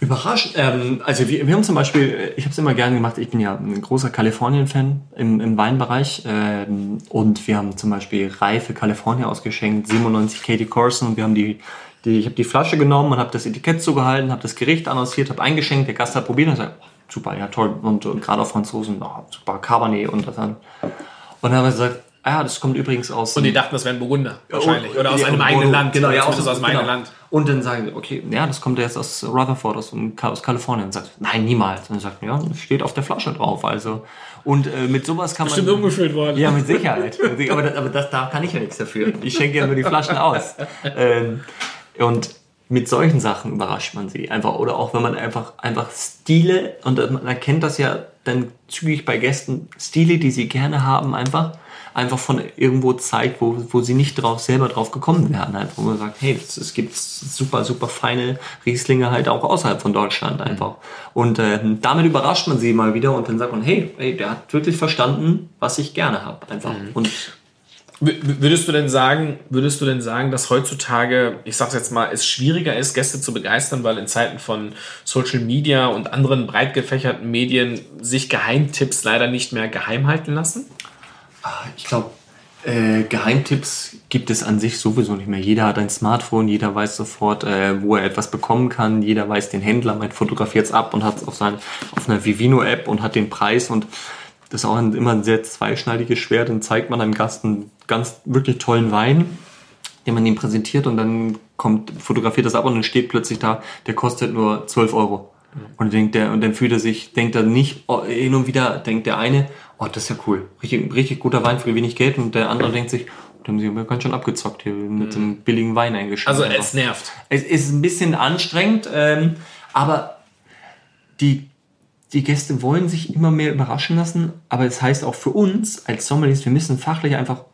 Überrascht. Ähm, also wir, wir haben zum Beispiel, ich habe es immer gerne gemacht, ich bin ja ein großer Kalifornien-Fan im, im Weinbereich ähm, und wir haben zum Beispiel reife Kalifornier ausgeschenkt, 97 Katie Corson und wir haben die, die ich habe die Flasche genommen und habe das Etikett zugehalten, habe das Gericht annonciert, habe eingeschenkt, der Gast hat probiert und sagt, super, ja toll und, und gerade auf Franzosen, oh, super, Cabernet und das dann. Und dann haben wir gesagt, Ah ja, das kommt übrigens aus. Und die dachten, das wären Burgunder wahrscheinlich. Oder aus einem eigenen Land. Genau, ja, aus, aus meinem genau. Land. Und dann sagen sie, okay, ja, das kommt jetzt aus Rutherford, aus, aus Kalifornien. Und sagt, nein, niemals. Und dann sagt, ja, das steht auf der Flasche drauf. Also, und äh, mit sowas kann man. Bestimmt umgefüllt worden. Ja, mit Sicherheit. aber, das, aber das, da kann ich ja nichts dafür. Ich schenke ja nur die Flaschen aus. Ähm, und mit solchen Sachen überrascht man sie einfach. Oder auch wenn man einfach, einfach Stile, und man erkennt das ja dann zügig bei Gästen, Stile, die sie gerne haben, einfach einfach von irgendwo zeigt, wo, wo sie nicht drauf, selber drauf gekommen wären. Einfach, wo man sagt, hey, es gibt super, super feine Rieslinge halt auch außerhalb von Deutschland einfach. Und äh, damit überrascht man sie mal wieder und dann sagt man, hey, hey der hat wirklich verstanden, was ich gerne habe. Einfach. Mhm. Und Würdest du denn sagen, würdest du denn sagen, dass heutzutage, ich sag's jetzt mal, es schwieriger ist, Gäste zu begeistern, weil in Zeiten von Social Media und anderen breit gefächerten Medien sich Geheimtipps leider nicht mehr geheim halten lassen? Ah, ich glaube, äh, Geheimtipps gibt es an sich sowieso nicht mehr. Jeder hat ein Smartphone, jeder weiß sofort, äh, wo er etwas bekommen kann, jeder weiß den Händler, man fotografiert es ab und hat es auf, auf einer Vivino-App und hat den Preis und das ist auch ein, immer ein sehr zweischneidiges Schwert. Dann zeigt man einem Gast einen ganz wirklich tollen Wein, den man ihm präsentiert und dann kommt, fotografiert das ab und dann steht plötzlich da, der kostet nur 12 Euro. Und, denkt der, und dann fühlt er sich, denkt er nicht, oh, hin und wieder denkt der eine, oh, das ist ja cool. Richtig, richtig guter Wein für wenig Geld. Und der andere denkt sich, da haben sie mir ganz schön abgezockt hier mit so einem billigen Wein eingeschrieben. Also es nervt. Es ist ein bisschen anstrengend, ähm, aber die, die Gäste wollen sich immer mehr überraschen lassen. Aber es heißt auch für uns als Sommeliers, wir müssen fachlich einfach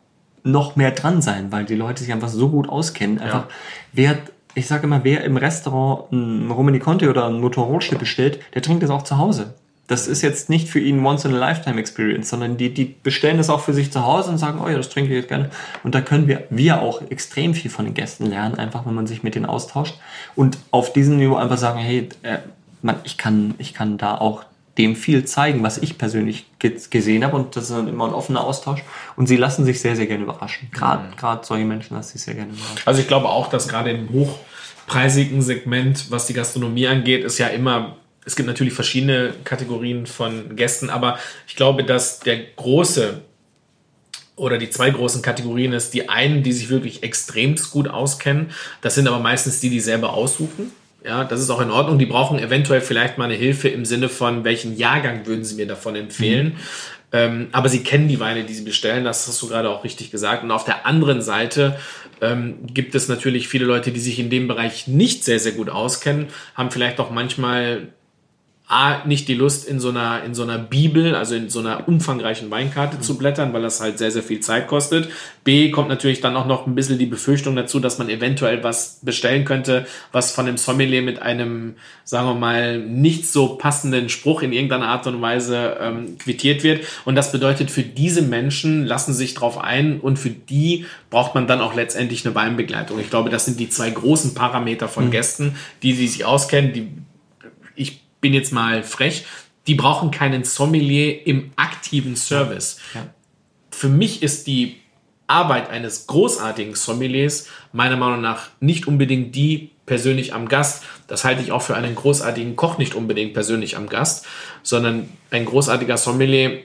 noch mehr dran sein, weil die Leute sich einfach so gut auskennen. Einfach, ja. wer ich sage immer, wer im Restaurant ein Romani Conti oder ein Motorrotschnitt bestellt, der trinkt das auch zu Hause. Das ist jetzt nicht für ihn Once-in-a-Lifetime-Experience, sondern die, die bestellen das auch für sich zu Hause und sagen, oh ja, das trinke ich jetzt gerne. Und da können wir, wir auch extrem viel von den Gästen lernen, einfach wenn man sich mit denen austauscht. Und auf diesem Niveau einfach sagen, hey, äh, man, ich, kann, ich kann da auch dem viel zeigen, was ich persönlich gesehen habe und das ist dann immer ein offener Austausch und sie lassen sich sehr, sehr gerne überraschen. Gerade mhm. solche Menschen lassen sich sehr gerne überraschen. Also ich glaube auch, dass gerade im hochpreisigen Segment, was die Gastronomie angeht, ist ja immer, es gibt natürlich verschiedene Kategorien von Gästen, aber ich glaube, dass der große oder die zwei großen Kategorien ist, die einen, die sich wirklich extremst gut auskennen, das sind aber meistens die, die selber aussuchen ja, das ist auch in Ordnung. Die brauchen eventuell vielleicht mal eine Hilfe im Sinne von, welchen Jahrgang würden sie mir davon empfehlen. Mhm. Ähm, aber sie kennen die Weine, die sie bestellen. Das hast du gerade auch richtig gesagt. Und auf der anderen Seite ähm, gibt es natürlich viele Leute, die sich in dem Bereich nicht sehr, sehr gut auskennen, haben vielleicht auch manchmal A, nicht die Lust, in so einer, in so einer Bibel, also in so einer umfangreichen Weinkarte mhm. zu blättern, weil das halt sehr, sehr viel Zeit kostet. B, kommt natürlich dann auch noch ein bisschen die Befürchtung dazu, dass man eventuell was bestellen könnte, was von dem Sommelier mit einem, sagen wir mal, nicht so passenden Spruch in irgendeiner Art und Weise ähm, quittiert wird. Und das bedeutet, für diese Menschen lassen sich drauf ein und für die braucht man dann auch letztendlich eine Weinbegleitung. Ich glaube, das sind die zwei großen Parameter von mhm. Gästen, die, die sich auskennen, die bin jetzt mal frech, die brauchen keinen Sommelier im aktiven Service. Ja. Für mich ist die Arbeit eines großartigen Sommeliers meiner Meinung nach nicht unbedingt die persönlich am Gast. Das halte ich auch für einen großartigen Koch nicht unbedingt persönlich am Gast, sondern ein großartiger Sommelier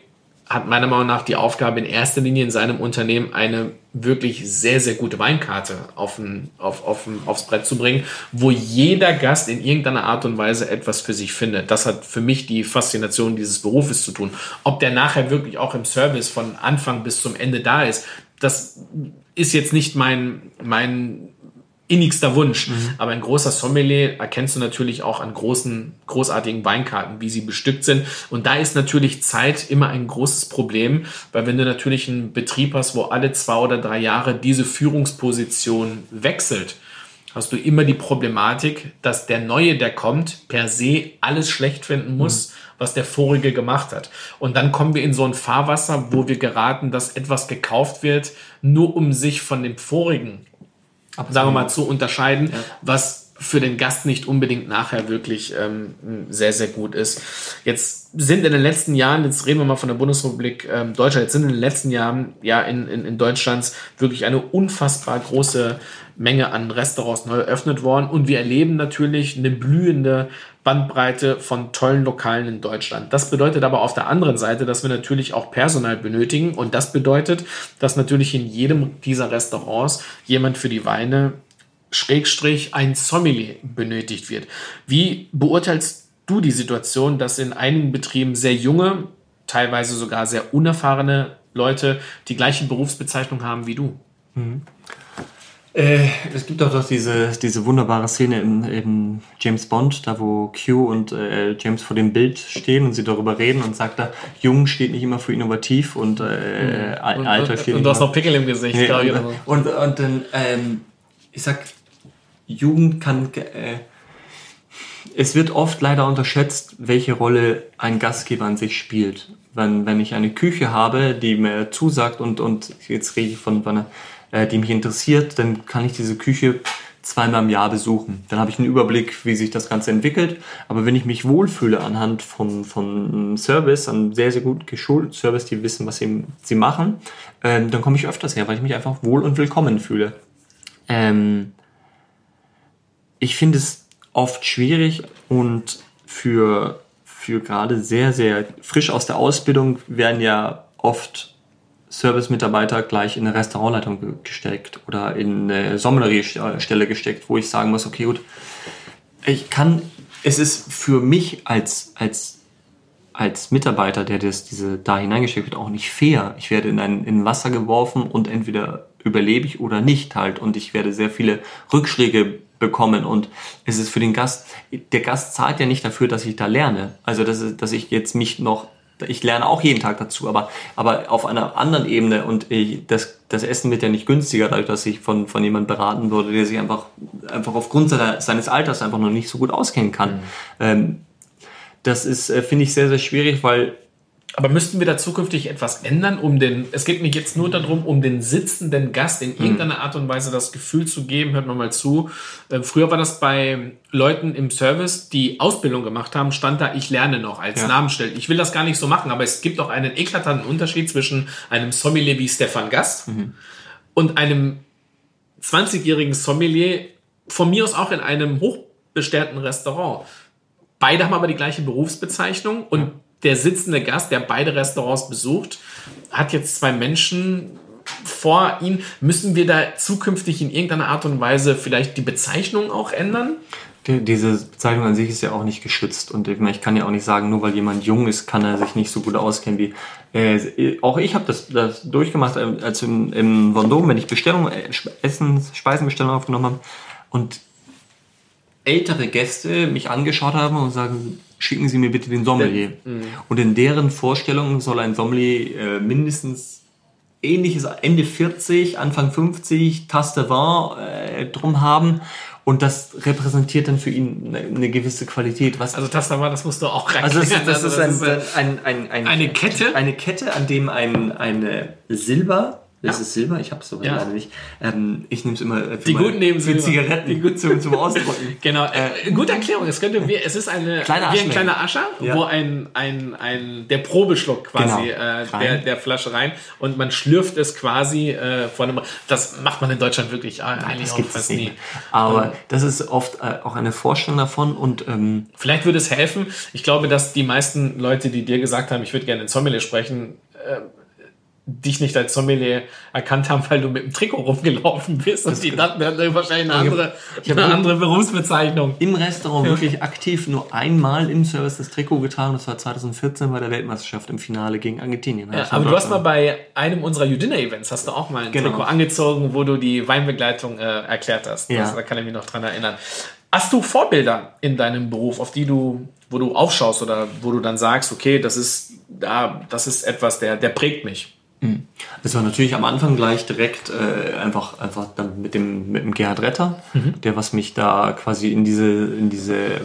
hat meiner Meinung nach die Aufgabe, in erster Linie in seinem Unternehmen eine wirklich sehr, sehr gute Weinkarte auf ein, auf, auf ein, aufs Brett zu bringen, wo jeder Gast in irgendeiner Art und Weise etwas für sich findet. Das hat für mich die Faszination dieses Berufes zu tun. Ob der nachher wirklich auch im Service von Anfang bis zum Ende da ist, das ist jetzt nicht mein, mein innigster Wunsch. Mhm. Aber ein großer Sommelier erkennst du natürlich auch an großen, großartigen Weinkarten, wie sie bestückt sind. Und da ist natürlich Zeit immer ein großes Problem, weil wenn du natürlich einen Betrieb hast, wo alle zwei oder drei Jahre diese Führungsposition wechselt, hast du immer die Problematik, dass der Neue, der kommt, per se alles schlecht finden muss, mhm. was der Vorige gemacht hat. Und dann kommen wir in so ein Fahrwasser, wo wir geraten, dass etwas gekauft wird, nur um sich von dem Vorigen Absolut. sagen wir mal, zu unterscheiden, ja. was für den Gast nicht unbedingt nachher wirklich ähm, sehr, sehr gut ist. Jetzt sind in den letzten Jahren, jetzt reden wir mal von der Bundesrepublik ähm, Deutschland, jetzt sind in den letzten Jahren ja in, in, in Deutschland wirklich eine unfassbar große Menge an Restaurants neu eröffnet worden und wir erleben natürlich eine blühende Bandbreite von tollen Lokalen in Deutschland. Das bedeutet aber auf der anderen Seite, dass wir natürlich auch Personal benötigen und das bedeutet, dass natürlich in jedem dieser Restaurants jemand für die Weine Schrägstrich ein Sommelier benötigt wird. Wie beurteilst du die Situation, dass in einigen Betrieben sehr junge, teilweise sogar sehr unerfahrene Leute die gleiche Berufsbezeichnung haben wie du? Mhm. Äh, es gibt auch doch diese, diese wunderbare Szene in, in James Bond, da wo Q und äh, James vor dem Bild stehen und sie darüber reden und sagt da, jung steht nicht immer für innovativ und, äh, mhm. Alter und, steht Und du hast noch Pickel im Gesicht, nee, glaube ich. Und, und, und dann, ähm, ich sag, Jugend kann, äh, es wird oft leider unterschätzt, welche Rolle ein Gastgeber an sich spielt. Wenn, wenn ich eine Küche habe, die mir zusagt und, und jetzt rede ich von, von einer äh, die mich interessiert, dann kann ich diese Küche zweimal im Jahr besuchen. Dann habe ich einen Überblick, wie sich das Ganze entwickelt. Aber wenn ich mich wohlfühle anhand von, von Service, einem sehr, sehr gut geschulten Service, die wissen, was sie, sie machen, ähm, dann komme ich öfters her, weil ich mich einfach wohl und willkommen fühle. Ähm, ich finde es oft schwierig und für, für gerade sehr, sehr frisch aus der Ausbildung werden ja oft Service-Mitarbeiter gleich in eine Restaurantleitung gesteckt oder in eine Sommelier-Stelle gesteckt, wo ich sagen muss, okay, gut, ich kann, es ist für mich als, als, als Mitarbeiter, der das, diese da hineingesteckt wird, auch nicht fair. Ich werde in ein in Wasser geworfen und entweder überlebe ich oder nicht halt und ich werde sehr viele Rückschläge bekommen und es ist für den Gast, der Gast zahlt ja nicht dafür, dass ich da lerne. Also, dass, dass ich jetzt mich noch ich lerne auch jeden Tag dazu, aber, aber auf einer anderen Ebene und ich, das, das Essen wird ja nicht günstiger, dadurch, dass ich von, von jemandem beraten wurde, der sich einfach, einfach aufgrund seiner, seines Alters einfach noch nicht so gut auskennen kann. Mhm. Ähm, das ist, äh, finde ich, sehr, sehr schwierig, weil aber müssten wir da zukünftig etwas ändern, um den, es geht mir jetzt nur darum, um den sitzenden Gast in irgendeiner Art und Weise das Gefühl zu geben, hört man mal zu. Äh, früher war das bei Leuten im Service, die Ausbildung gemacht haben, stand da, ich lerne noch als ja. Namensstelle. Ich will das gar nicht so machen, aber es gibt auch einen eklatanten Unterschied zwischen einem Sommelier wie Stefan Gast mhm. und einem 20-jährigen Sommelier, von mir aus auch in einem hochbesternten Restaurant. Beide haben aber die gleiche Berufsbezeichnung und ja der sitzende Gast, der beide Restaurants besucht, hat jetzt zwei Menschen vor ihm. Müssen wir da zukünftig in irgendeiner Art und Weise vielleicht die Bezeichnung auch ändern? Die, diese Bezeichnung an sich ist ja auch nicht geschützt und ich kann ja auch nicht sagen, nur weil jemand jung ist, kann er sich nicht so gut auskennen wie. Äh, auch ich habe das, das durchgemacht, äh, als im, im Vendôme, wenn ich Bestellungen, äh, Essen, Speisenbestellungen aufgenommen habe und ältere Gäste mich angeschaut haben und sagen, schicken Sie mir bitte den Sommelier. Mhm. Und in deren Vorstellung soll ein Sommelier äh, mindestens ähnliches Ende 40, Anfang 50, Taste Vin äh, drum haben. Und das repräsentiert dann für ihn eine, eine gewisse Qualität. Was also Taste Vin, das musst du auch rein. Also das, das, also das ist, ein, ein, ein, eine Kette? Eine Kette, an dem ein, eine Silber das ja. ist Silber, ich habe es sogar ja. leider nicht. Ähm, ich nehme es immer für, die guten nehmen für Zigaretten die gut zum, zum Ausdrücken. genau, äh, gute Erklärung. Es könnte wie, es ist eine kleine wie ein kleiner Ascher, ja. wo ein, ein, ein der Probeschluck quasi genau. äh, der, der Flasche rein und man schlürft es quasi äh, vor einem. Das macht man in Deutschland wirklich äh, eigentlich auch fast nie. Aber um, das ist oft äh, auch eine Vorstellung davon und ähm, vielleicht würde es helfen. Ich glaube, dass die meisten Leute, die dir gesagt haben, ich würde gerne in Sommelier sprechen, äh, dich nicht als Sommelier erkannt haben, weil du mit dem Trikot rumgelaufen bist und die dachten, der hat wahrscheinlich eine andere, Ich eine andere Berufsbezeichnung. Im Restaurant wirklich aktiv nur einmal im Service das Trikot getragen. Das war 2014 bei der Weltmeisterschaft im Finale gegen Argentinien. Ja, aber du hast mal bei einem unserer You-Dinner-Events, hast du auch mal ein Genau. Trikot angezogen, wo du die Weinbegleitung äh, erklärt hast. Ja. Das, da kann ich mich noch dran erinnern. Hast du Vorbilder in deinem Beruf, auf die du, wo du aufschaust oder wo du dann sagst, okay, das ist, da, das ist etwas, der, der prägt mich? Das war natürlich am Anfang gleich direkt äh, einfach, einfach dann mit dem, mit dem Gerhard Retter, der was mich da quasi in diese, in diese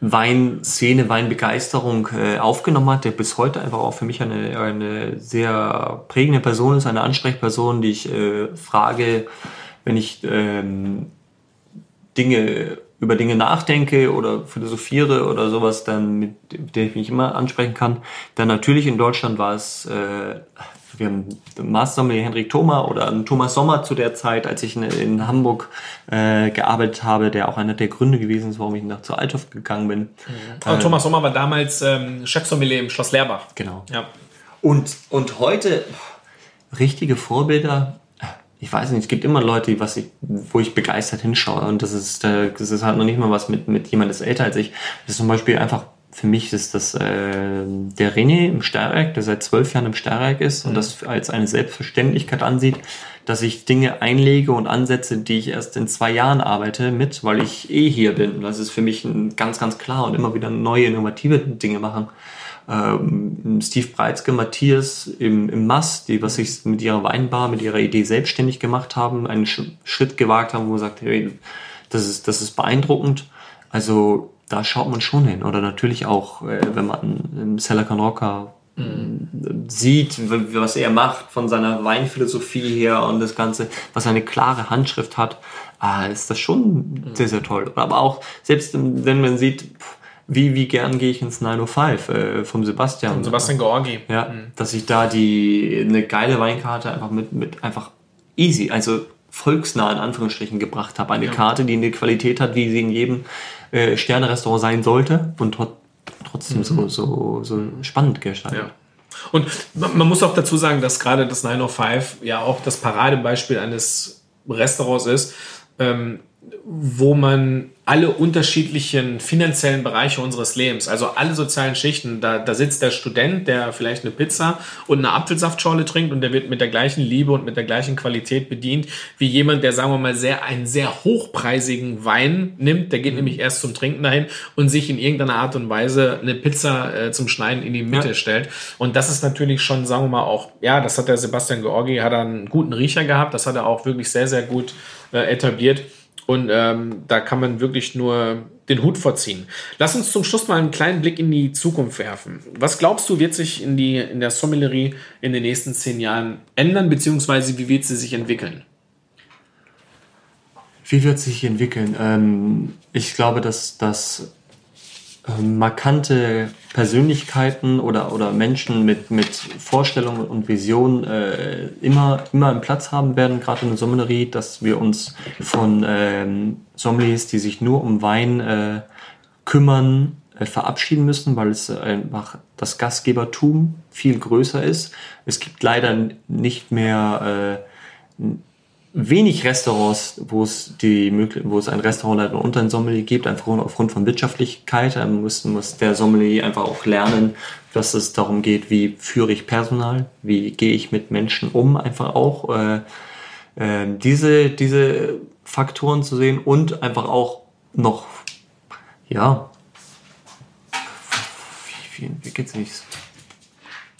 Weinszene, Weinbegeisterung äh, aufgenommen hat, der bis heute einfach auch für mich eine, eine sehr prägende Person ist, eine Ansprechperson, die ich äh, frage, wenn ich ähm, Dinge über Dinge nachdenke oder philosophiere oder sowas, dann mit der ich mich immer ansprechen kann. Dann natürlich in Deutschland war es, äh, wir haben den Mastersommelier Henrik Thoma oder einen Thomas Sommer zu der Zeit, als ich in, in Hamburg äh, gearbeitet habe, der auch einer der Gründe gewesen ist, warum ich nach zur Althoff gegangen bin. Aber Thomas Sommer war damals ähm, Chefsommelier im Schloss Lerbach. Genau. Ja. Und, und heute richtige Vorbilder, ich weiß nicht, es gibt immer Leute, was ich, wo ich begeistert hinschaue. Und das ist, äh, das ist halt noch nicht mal was mit, mit jemand, das älter als ich. Das ist zum Beispiel einfach, für mich ist das äh, der René im Steierwerk, der seit zwölf Jahren im Steierwerk ist und das als eine Selbstverständlichkeit ansieht, dass ich Dinge einlege und ansetze, die ich erst in zwei Jahren arbeite mit, weil ich eh hier bin. Das ist für mich ganz, ganz klar und immer wieder neue, innovative Dinge machen ähm, Steve Breitzke, Matthias im, im Mass, die, was sich mit ihrer Weinbar, mit ihrer Idee selbstständig gemacht haben, einen Sch Schritt gewagt haben, wo man sagt, hey, das ist, das ist beeindruckend. Also da schaut man schon hin. Oder natürlich auch, äh, wenn man im Seller Rocker sieht, w- was er macht von seiner Weinphilosophie her und das Ganze, was eine klare Handschrift hat, ah, ist das schon sehr, sehr toll. Aber auch, selbst wenn man sieht, pff, wie, wie gern gehe ich ins 905 äh, vom Sebastian. Und Sebastian Georgi. Ja, dass ich da die eine geile Weinkarte einfach mit, mit einfach easy, also volksnah in Anführungsstrichen gebracht habe. Eine Karte, die eine Qualität hat, wie sie in jedem äh, Sterne-Restaurant sein sollte und trot- trotzdem so, so, so spannend gestaltet. Ja. Und man, man muss auch dazu sagen, dass gerade das 905 ja auch das Paradebeispiel eines Restaurants ist, ähm, wo man alle unterschiedlichen finanziellen Bereiche unseres Lebens, also alle sozialen Schichten, da, da sitzt der Student, der vielleicht eine Pizza und eine Apfelsaftschorle trinkt und der wird mit der gleichen Liebe und mit der gleichen Qualität bedient, wie jemand, der, sagen wir mal, sehr, einen sehr hochpreisigen Wein nimmt, der geht nämlich erst zum Trinken dahin und sich in irgendeiner Art und Weise eine Pizza äh, zum Schneiden in die Mitte Ja. stellt. Und das ist natürlich schon, sagen wir mal, auch, ja, das hat der Sebastian Georgi, hat er einen guten Riecher gehabt, das hat er auch wirklich sehr, sehr gut äh, etabliert. Und ähm, da kann man wirklich nur den Hut vorziehen. Lass uns zum Schluss mal einen kleinen Blick in die Zukunft werfen. Was glaubst du, wird sich in, die, in der Sommelerie in den nächsten zehn Jahren ändern, beziehungsweise wie wird sie sich entwickeln? Wie wird sich entwickeln? Ähm, ich glaube, dass, dass markante Persönlichkeiten oder, oder Menschen mit, mit Vorstellungen und Visionen äh, immer, immer einen Platz haben werden, gerade in der Sommelerie, dass wir uns von ähm, Sommeliers, die sich nur um Wein äh, kümmern, äh, verabschieden müssen, weil es einfach das Gastgebertum viel größer ist. Es gibt leider nicht mehr äh, wenig Restaurants, wo es die wo es ein Restaurantleiter und ein Sommelier gibt, einfach aufgrund von Wirtschaftlichkeit. Da muss, muss der Sommelier einfach auch lernen, dass es darum geht, wie führe ich Personal, wie gehe ich mit Menschen um, einfach auch äh, äh, diese, diese Faktoren zu sehen und einfach auch noch, ja, wie, wie entwickelt sich's?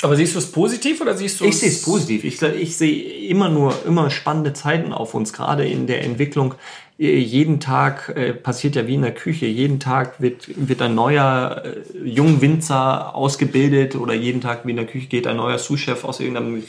Aber siehst du es positiv oder siehst du Ich sehe es positiv. Ich, ich sehe immer nur immer spannende Zeiten auf uns, gerade in der Entwicklung. Äh, Jeden Tag äh, passiert ja wie in der Küche. Jeden Tag wird, wird ein neuer äh, Jungwinzer ausgebildet oder jeden Tag wie in der Küche geht ein neuer Sous-Chef aus irgendeinem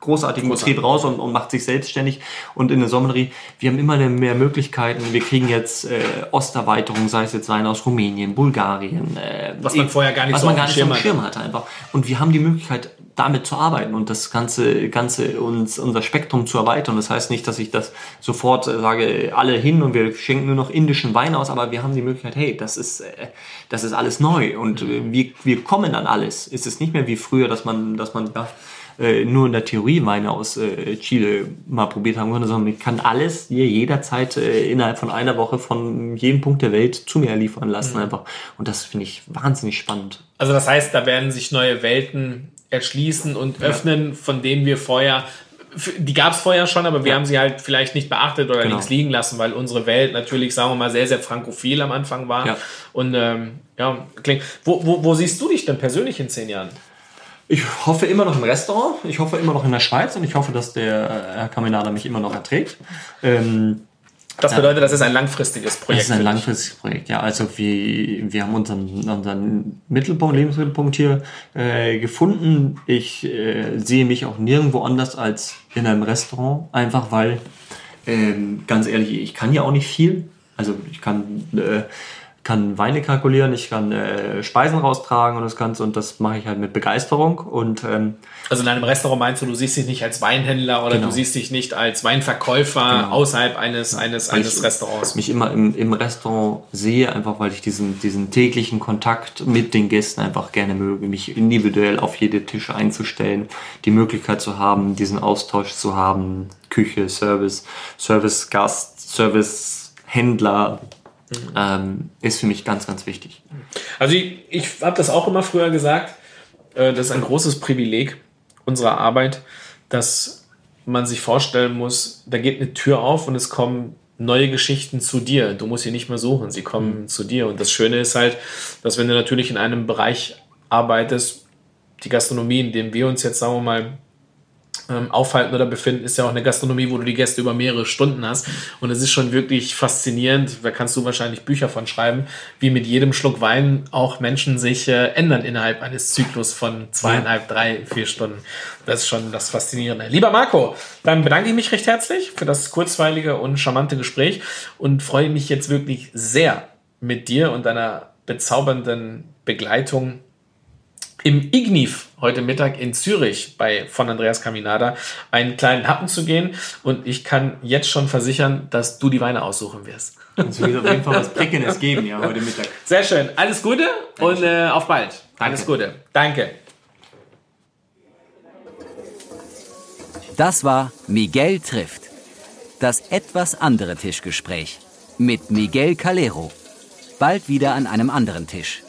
großartigen Betrieb raus und, und macht sich selbstständig. Und in der Sommerie, wir haben immer mehr Möglichkeiten. Wir kriegen jetzt äh, Osterweiterung, sei es jetzt Wein aus Rumänien, Bulgarien. Äh, Was man vorher gar nicht was so man gar nicht dem Schirm hatte einfach. Und wir haben die Möglichkeit, damit zu arbeiten und das ganze, ganze uns, unser Spektrum zu erweitern. Das heißt nicht, dass ich das sofort äh, sage, alle hin und wir schenken nur noch indischen Wein aus, aber wir haben die Möglichkeit, hey, das ist, äh, das ist alles neu und äh, wir, wir kommen an alles. Es ist nicht mehr wie früher, dass man, dass man ja, nur in der Theorie Weine aus Chile mal probiert haben konnte, sondern ich kann alles hier jederzeit innerhalb von einer Woche von jedem Punkt der Welt zu mir liefern lassen mhm. einfach. Und das finde ich wahnsinnig spannend. Also das heißt, da werden sich neue Welten erschließen und öffnen, ja. von denen wir vorher die gab es vorher schon, aber wir ja. haben sie halt vielleicht nicht beachtet oder genau. links liegen lassen, weil unsere Welt natürlich, sagen wir mal, sehr, sehr frankophil am Anfang war. Ja. Und ähm, ja, klingt. Wo, wo, wo siehst du dich denn persönlich in zehn Jahren? Ich hoffe immer noch im Restaurant, ich hoffe immer noch in der Schweiz und ich hoffe, dass der Herr Kaminada mich immer noch erträgt. Ähm, das bedeutet, das ist ein langfristiges Projekt. Das ist ein langfristiges Projekt, ja. Also wir, wir haben unseren, unseren Mittelpunkt, Lebensmittelpunkt hier äh, gefunden. Ich äh, sehe mich auch nirgendwo anders als in einem Restaurant, einfach weil, ähm, ganz ehrlich, ich kann ja auch nicht viel. Also ich kann äh, kann Weine kalkulieren, ich kann äh, Speisen raustragen und das Ganze und das mache ich halt mit Begeisterung. Und, ähm, also in einem Restaurant meinst du, du siehst dich nicht als Weinhändler oder genau. du siehst dich nicht als Weinverkäufer genau. außerhalb eines, eines, eines ich Restaurants? mich immer im, im Restaurant sehe, einfach weil ich diesen, diesen täglichen Kontakt mit den Gästen einfach gerne möge, mich individuell auf jede Tische einzustellen, die Möglichkeit zu haben, diesen Austausch zu haben, Küche, Service, Service Gast, Service Händler, Mhm. Ähm, ist für mich ganz, ganz wichtig. Also ich, ich habe das auch immer früher gesagt, äh, das ist ein großes Privileg unserer Arbeit, dass man sich vorstellen muss, da geht eine Tür auf und es kommen neue Geschichten zu dir. Du musst sie nicht mehr suchen, sie kommen mhm. zu dir. Und das Schöne ist halt, dass wenn du natürlich in einem Bereich arbeitest, die Gastronomie, in dem wir uns jetzt, sagen wir mal, ähm, aufhalten oder befinden, ist ja auch eine Gastronomie, wo du die Gäste über mehrere Stunden hast. Und es ist schon wirklich faszinierend, da kannst du wahrscheinlich Bücher von schreiben, wie mit jedem Schluck Wein auch Menschen sich äh, ändern innerhalb eines Zyklus von zweieinhalb, drei, vier Stunden. Das ist schon das Faszinierende. Lieber Marco, dann bedanke ich mich recht herzlich für das kurzweilige und charmante Gespräch und freue mich jetzt wirklich sehr mit dir und deiner bezaubernden Begleitung im Ignif heute Mittag in Zürich bei von Andreas Caminada einen kleinen Happen zu gehen und ich kann jetzt schon versichern, dass du die Weine aussuchen wirst. Es wird auf jeden Fall was Prickelndes geben, ja, heute Mittag. Sehr schön. Alles Gute und äh, auf bald. Danke. Alles Gute. Danke. Das war Miguel trifft. Das etwas andere Tischgespräch mit Miguel Calero. Bald wieder an einem anderen Tisch.